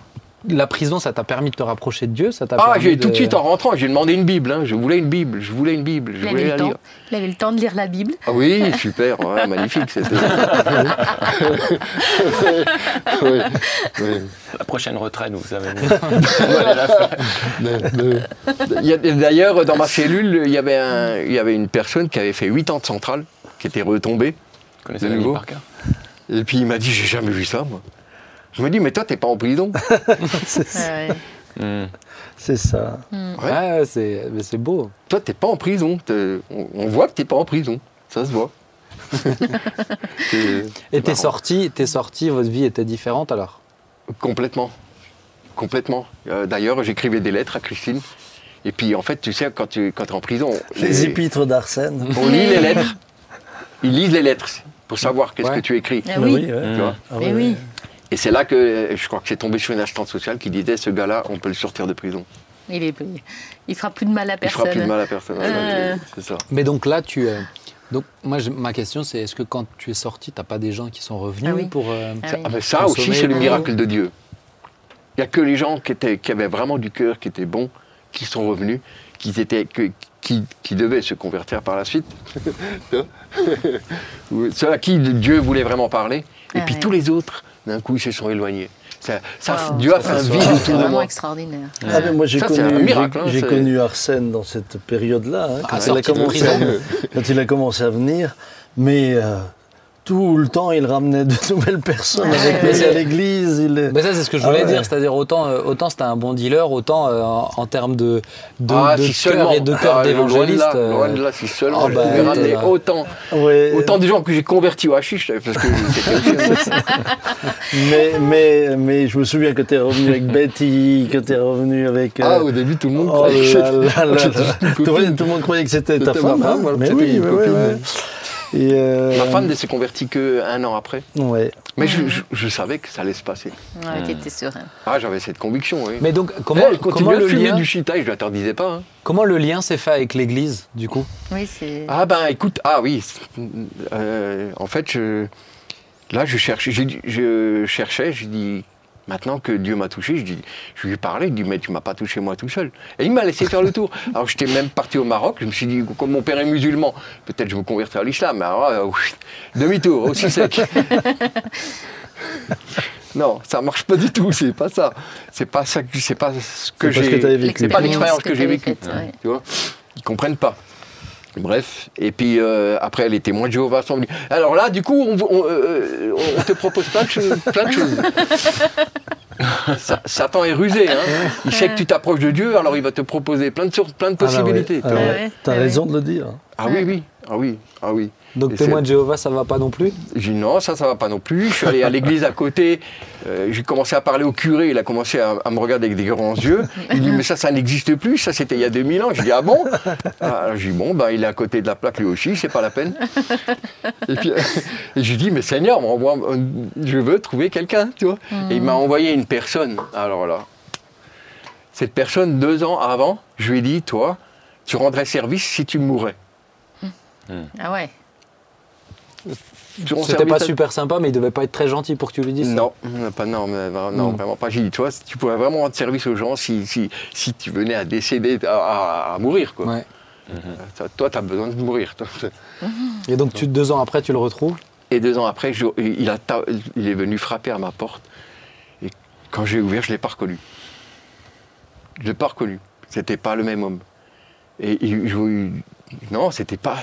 la prison, ça t'a permis de te rapprocher de Dieu ça t'a Ah, permis j'ai tout de suite en rentrant, j'ai demandé une Bible. hein. Je voulais une Bible, je voulais une Bible, je Il voulais avait, la le temps. lire. il avait le temps de lire la Bible. Ah oui, super, ouais, <laughs> magnifique. C'était. <laughs> La prochaine retraite, vous savez. D'ailleurs, dans ma cellule, il y, avait un- il y avait une personne qui avait fait 8 ans de centrale, qui était retombée. Vous connaissez De nouveau par cœur Et puis il m'a dit J'ai jamais vu ça, moi. Je me dis Mais toi, t'es pas en prison <laughs> C'est Ouais, ouais. Hmm. c'est ça. Ouais, ouais, c'est mais c'est beau. Toi, t'es pas en prison. On, on voit que t'es pas en prison. Ça se voit. <laughs> Et t'es sorti, t'es sorti, votre vie était différente alors? Complètement. Complètement. Euh, D'ailleurs, j'écrivais des lettres à Christine. Et puis, en fait, tu sais, quand tu quand es en prison, Les épîtres d'Arsène. on lit les lettres. <laughs> Ils lisent les lettres pour savoir qu'est-ce Ouais. que tu écris. Ah Mais oui. ouais. Tu vois Ah ouais, oui. Et c'est là que euh, je crois que c'est tombé sur une assistante sociale qui disait ce gars-là, on peut le sortir de prison. Il, est, il fera plus de mal à Il personne. fera plus de mal à personne. Euh. C'est ça. Mais donc là, tu. euh, donc moi, je- ma question, c'est est-ce que quand tu es sorti, t'as pas des gens qui sont revenus Ah oui. pour. euh, Ah Ça, oui. ah, mais ça Consommer, aussi, c'est le euh, miracle de Dieu. Il n'y a que les gens qui, étaient, qui avaient vraiment du cœur, qui étaient bons, qui sont revenus, qui, étaient, que- qui, qui devaient se convertir par la suite. <laughs> Ceux à qui Dieu voulait vraiment parler. Et Ah puis ouais. tous les autres, d'un coup, ils se sont éloignés. Ça, ça- Wow. Dieu a fait un c'est vide autour C'est de vraiment moi. extraordinaire. Ah, mais moi j'ai Ça, c'est un connu, miracle, j'ai- hein, j'ai c'est- connu Arsène dans cette période-là, hein, quand, Ah, il a sorti de commencé à, prison. quand il a commencé à venir. Mais euh, tout le temps, il ramenait de nouvelles personnes avec lui à l'église. Il... Mais ça, c'est ce que je Ah voulais ouais. dire, c'est-à-dire autant, euh, autant c'était un bon dealer, autant euh, en, en termes de, de, Ah, de si cœur seulement. et de cœur Ah, d'évangéliste. Loin de euh, loin de là, si seulement. ah, je bah, pouvais oui, ramener t'es là. autant, Ouais. autant de gens que j'ai convertis au hashish. Parce que <laughs> Mais, mais, mais je me souviens que tu es revenu avec Betty, que tu es revenu avec. euh, Ah, au début, tout le monde Oh croyait que là c'était- là <laughs> là c'était là. une Tout, le monde croyait que c'était ta femme. hein. mais c'était oui, Et euh, Ma femme ne s'est convertie qu'un an après. Ouais. Mais je, je- je savais que ça allait se passer. Ouais, t'étais serein. Ah, j'avais cette conviction, oui. Mais donc, comment, Eh, elle comment, le lien, du shita, je ne l'interdisais pas. hein. comment le lien s'est fait avec l'Église, du coup? Oui, c'est. Ah ben écoute, ah oui, euh, en fait, je, là je cherchais, j'ai dit- je cherchais, je dis, maintenant que Dieu m'a touché, je, dis, je lui ai parlé, je dis, mais tu m'as pas touché moi tout seul. Et il m'a laissé faire le tour. <laughs> Alors j'étais même parti au Maroc, je me suis dit, comme mon père est musulman, peut-être je me convertirai à l'islam. Mais alors, oui, demi-tour, aussi sec. <laughs> Non, ça marche pas du tout, c'est pas ça. C'est pas ça que c'est pas ce que j'ai. C'est pas l'expérience que j'ai vécue. ouais. Tu vois? Ils comprennent pas. Bref, et puis euh, après les témoins de Jéhovah sont venus. Alors là, du coup, on, on, euh, on te propose plein de choses. Plein de choses. <laughs> Sa- Satan est rusé, hein. il sait que tu t'approches de Dieu, alors il va te proposer plein de, plein de Ah, possibilités. Ah, tu ouais. T'as Ah, raison de le dire. Ah oui, oui, ah oui, ah oui. Donc témoin de Jéhovah, ça va pas non plus? J'ai dit non, ça, ça va pas non plus. Je suis allé à l'église à côté. euh, j'ai commencé à parler au curé. Il a commencé à, à me regarder avec des grands yeux. Il dit mais ça, ça n'existe plus. Ça, c'était il y a 2000 ans. J'ai dit ah bon? Ah, J'ai dit bon, ben, il est à côté de la plaque lui aussi. C'est pas la peine. Et puis, et j'ai dit mais Seigneur, euh, je veux trouver quelqu'un, tu vois. Et il m'a envoyé une personne. Alors là, cette personne deux ans avant, je lui ai dit toi, tu rendrais service si tu mourrais. Ah ouais. C'était pas à- super sympa, mais il devait pas être très gentil pour que tu lui dises ça. Non, euh, pas, non, mais, non Mm. vraiment pas. J'ai dit, tu vois, tu pourrais vraiment rendre service aux gens si, si, si tu venais à décéder, à, à- à mourir. Quoi. Ouais. Euh, ça- Toi, tu as besoin de mourir. <laughs> Et donc tu, deux ans après, tu le retrouves? Et deux ans après, je- il, a, ta- il est venu frapper à ma porte. Et quand j'ai ouvert, je ne l'ai pas reconnu. Je ne l'ai pas reconnu. C'était pas le même homme. Et il, je- non, c'était pas,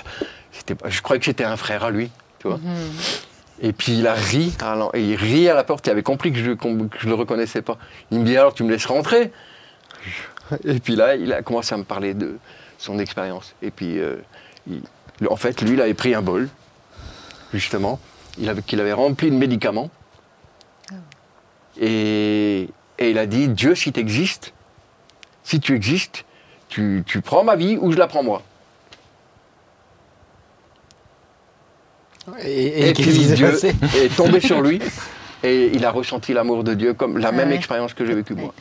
c'était pas. Je croyais que c'était un frère à lui, tu vois. Et puis il a ri, et il rit à la porte. Il avait compris que je ne le reconnaissais pas. Il me dit alors tu me laisses rentrer. Et puis là, il a commencé à me parler de son expérience. Et puis, euh, il- en fait, lui, il avait pris un bol, justement, avait- qu'il avait rempli de médicaments. Et Et il a dit Dieu, si tu existes, si tu existes, tu, tu prends ma vie ou je la prends moi. Et, Et, puis Dieu passé est tombé sur lui <laughs> et il a ressenti l'amour de Dieu comme la même expérience que j'ai vécue moi.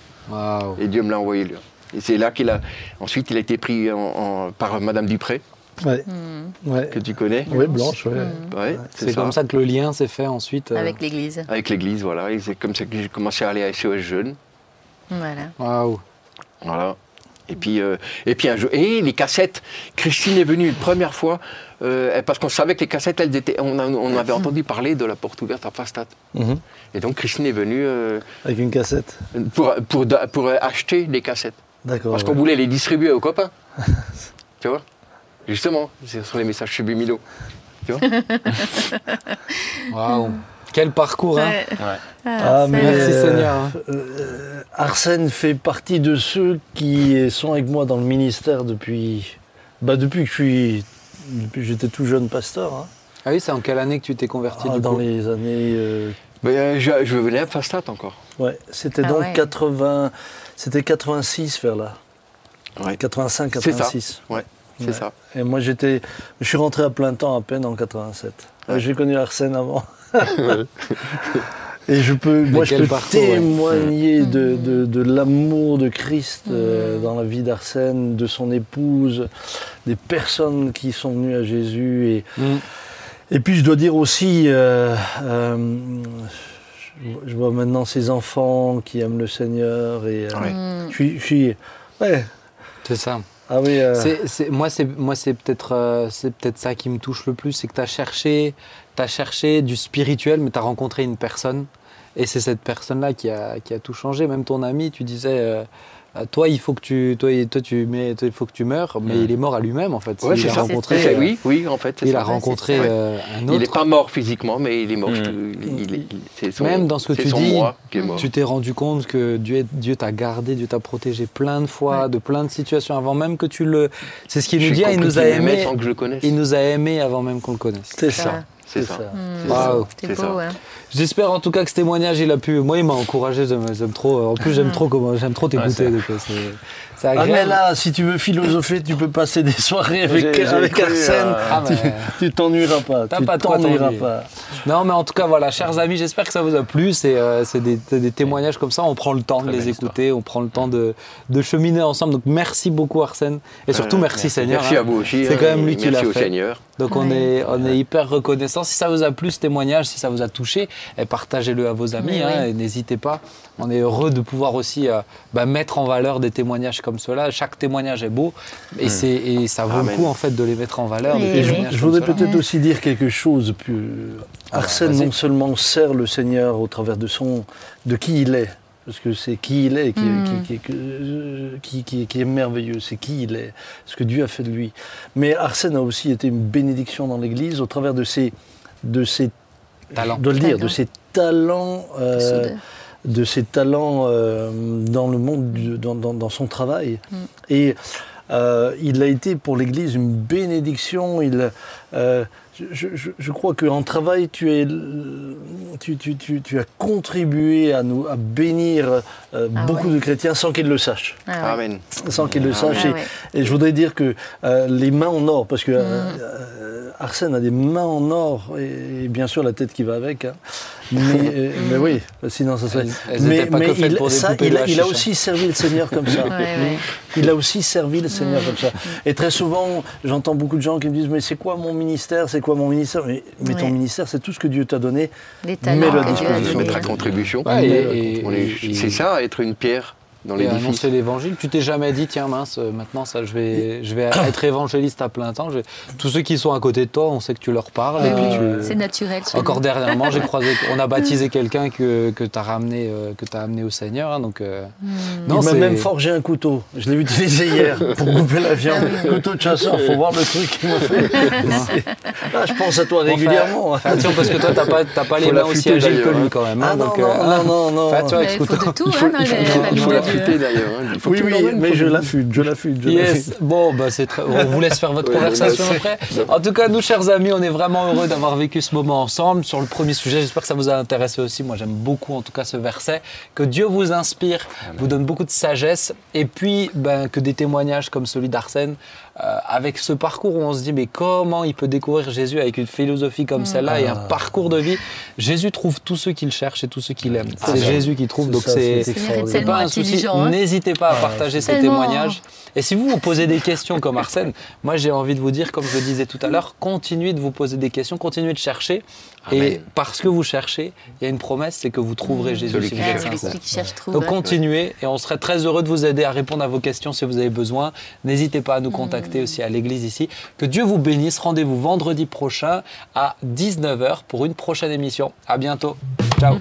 Et Dieu me l'a envoyé lui. Et c'est là qu'il a. Ensuite, il a été pris en- en- par Madame Dupré, Ouais. Hmm. Que tu connais. Ouais, blanche, ouais. Ouais, C'est comme ça que le lien s'est fait ensuite. euh, Avec l'église. Avec l'église, voilà. Et c'est comme ça que j'ai commencé à aller à SOS Jeunes. Voilà. Waouh. Voilà. Et puis, euh, et puis un jeu. Et les cassettes. Christine est venue une première fois euh, parce qu'on savait que les cassettes, elles étaient. On, a- on avait entendu parler de la porte ouverte à Fastat. Mhm. Et donc Christine est venue euh, Avec une cassette. pour, pour, pour acheter des cassettes. D'accord. Parce ouais. qu'on voulait les distribuer aux copains. <laughs> tu vois? Justement, ce sont les messages subliminaux. Tu vois? <laughs> Waouh. Quel parcours, hein Ouais. Ah, mais Merci euh, Seigneur. euh, Arsène fait partie de ceux qui sont avec moi dans le ministère depuis, bah, depuis que je suis, depuis que j'étais tout jeune pasteur, hein. Ah oui, c'est en quelle année que tu t'es converti Ah, du dans coup les années. euh, Mais, euh, je, je venais à Fastat encore. ouais, c'était Ah donc ouais. 80, c'était 86 vers là, Ouais. 85, C'est ça. 86. Ouais, c'est Ouais. ça. Et moi j'étais, je suis rentré à plein temps à peine en 87. Ouais, Ouais. J'ai connu Arsène avant. <laughs> <laughs> Et je peux, moi, je quel peux parcours, ouais. témoigner de, de- de l'amour de Christ euh, Mm. dans la vie d'Arsène, de son épouse, des personnes qui sont venues à Jésus. Et, Mm. et puis je dois dire aussi, euh, euh, je, vois- je vois maintenant ses enfants qui aiment le Seigneur. Et, euh, Ouais. Hmm. je suis, je suis- ouais, C'est ça. ah oui, euh, moi, c'est moi, c'est peut-être euh, c'est peut-être ça qui me touche le plus, c'est que tu as cherché, as cherché du spirituel, mais tu as rencontré une personne. Et c'est cette personne-là qui a, qui a tout changé. Même ton ami, tu disais, euh, toi, il faut que tu, toi, toi, tu, toi, il faut que tu meurs, mais Mm. il est mort à lui-même en fait. Ouais, il c'est a ça. rencontré, C'est- euh, oui, oui, en fait. c'est il ça. a rencontré c'est euh, un Il autre. n'est pas mort physiquement, mais il est mort. Mm. il- il- il- c'est son- Même dans ce que c'est tu dis, moi. Tu t'es rendu compte que Dieu, Dieu t'a gardé, Dieu t'a protégé plein de fois, Ouais. de plein de situations avant même que tu le. C'est ce qu'il nous dit. Il nous a aimé. sans que je le connaisse. Il nous a aimé avant même qu'on le connaisse. c'est ça. ça. C'est ça. Hmm. Waouh. C'est C'est beau, ça. hein. J'espère en tout cas que ce témoignage, il a pu. Moi, il m'a encouragé. J'aime trop. En plus, j'aime trop comment. J'aime trop t'écouter. C'est- euh, Ah mais là, si tu veux philosopher, tu peux passer des soirées avec, J'ai- j'ai avec cru, Arsène. euh, Ah, mais- Tu t'ennuieras pas. T'as tu pas t'ennuieras pas. Non, mais en tout cas, voilà, chers amis, j'espère que ça vous a plu. C'est euh, c'est des, témoignages comme ça. On prend le temps de les écouter. On prend le temps de, de cheminer ensemble. Donc, merci beaucoup, Arsène. Et surtout, Euh, merci, Seigneur. Merci hein. à vous aussi. C'est quand même lui qui l'a Merci au fait. Seigneur. Donc on, est, on est hyper reconnaissant. Si ça vous a plu ce témoignage, si ça vous a touché, eh, partagez-le à vos amis. Hein, oui. et N'hésitez pas. On est heureux de pouvoir aussi euh, bah, mettre en valeur des témoignages comme cela. Chaque témoignage est beau et, c'est, et ça vaut Amen. le coup en fait de les mettre en valeur. Oui, des oui. Et je, voudrais peut-être aussi dire quelque chose. Puis, bah, Arsène non seulement sert le Seigneur au travers de son, de qui il est, parce que c'est qui il est qui, Mm. qui, qui, que- euh, qui- qui- qui est merveilleux, c'est qui il est, ce que Dieu a fait de lui. Mais Arsène a aussi été une bénédiction dans l'Église au travers de ses, de ses Talent. je dois le dire, Talent. de ses talents. euh. De ses talents euh, dans le monde, du- dans, dans- dans son travail. Mm. Et euh, il a été pour l'Église une bénédiction. Il, euh, je, je- je crois qu'en travail, tu, es, tu, tu- tu- tu as contribué à, nous, à bénir euh, Ah beaucoup ouais. de chrétiens sans qu'ils le sachent. Ah ouais. Amen. Sans qu'ils le Ah sachent. Ah Et- ouais. et je voudrais dire que euh, les mains en or, parce que Mm. euh, Arsène a des mains en or, et, et bien sûr la tête qui va avec. hein. Mais, <laughs> euh, mais oui, sinon ça serait. Elles- elles mais pas il, pour ça, il, a, il a hashish, aussi servi le Seigneur comme ça. <laughs> Ouais, ouais. Il a aussi servi le Seigneur Mm. comme ça. Et très souvent, j'entends beaucoup de gens qui me disent Mais c'est quoi mon ministère C'est quoi mon ministère? Mais, mais ton ministère, c'est tout ce que Dieu t'a donné. Mets-le à disposition. donnés. Notre contribution. Et- et- et- C'est ça, être une pierre dans annoncer l'évangile. Tu t'es jamais dit, tiens mince, euh, maintenant ça, je vais, je vais être évangéliste à plein temps. Je Tous ceux qui sont à côté de toi, on sait que tu leur parles. Euh, tu- C'est naturel. Encore dernièrement, j'ai croisé, on a baptisé quelqu'un que, que tu as ramené, euh, que t'as amené au Seigneur. hein, donc, euh, Hmm. non, il m'a même forgé un couteau. Je l'ai utilisé hier pour couper la viande. Ah. Couteau de chasseur, faut voir le truc qu'il m'a fait. Ah, je pense à toi régulièrement. hein. attention parce que toi, t'as pas, t'as pas les mains aussi agiles que lui hein. quand même. hein, Ah non, donc, non, euh, non, non, non. Il couteau. Il faut- il faut- il faut- il faut d'ailleurs. hein. Oui, oui, mais je l'affûte, je l'affûte, je Yes, bon, bah c'est très... on vous laisse faire votre <laughs> Ouais, conversation après. En tout cas, nous, chers amis, on est vraiment heureux d'avoir vécu ce moment ensemble sur le premier sujet. J'espère que ça vous a intéressé aussi. Moi, j'aime beaucoup, en tout cas, ce verset. Que Dieu vous inspire, vous donne beaucoup de sagesse, et puis ben, que des témoignages comme celui d'Arsène, avec ce parcours où on se dit, mais comment il peut découvrir Jésus avec une philosophie comme celle-là et un Ah. parcours de vie? Jésus trouve tous ceux qu'il cherche et tous ceux qu'il aime. C'est. Jésus qui trouve, donc c'est pas un souci. hein. N'hésitez pas à Ouais, partager ces témoignages. Et si vous vous posez des questions comme Arsène, moi j'ai envie de vous dire, comme je le disais tout à l'heure, continuez de vous poser des questions, continuez de chercher. Et parce que vous cherchez, il y a une promesse, c'est que vous trouverez Jésus Celui si vous êtes sincère. qui cherche trouve. Donc continuez et on serait très heureux de vous aider à répondre à vos questions si vous avez besoin. N'hésitez pas à nous contacter aussi à l'église ici. Que Dieu vous bénisse. Rendez-vous vendredi prochain à 19h pour une prochaine émission. À bientôt. Ciao.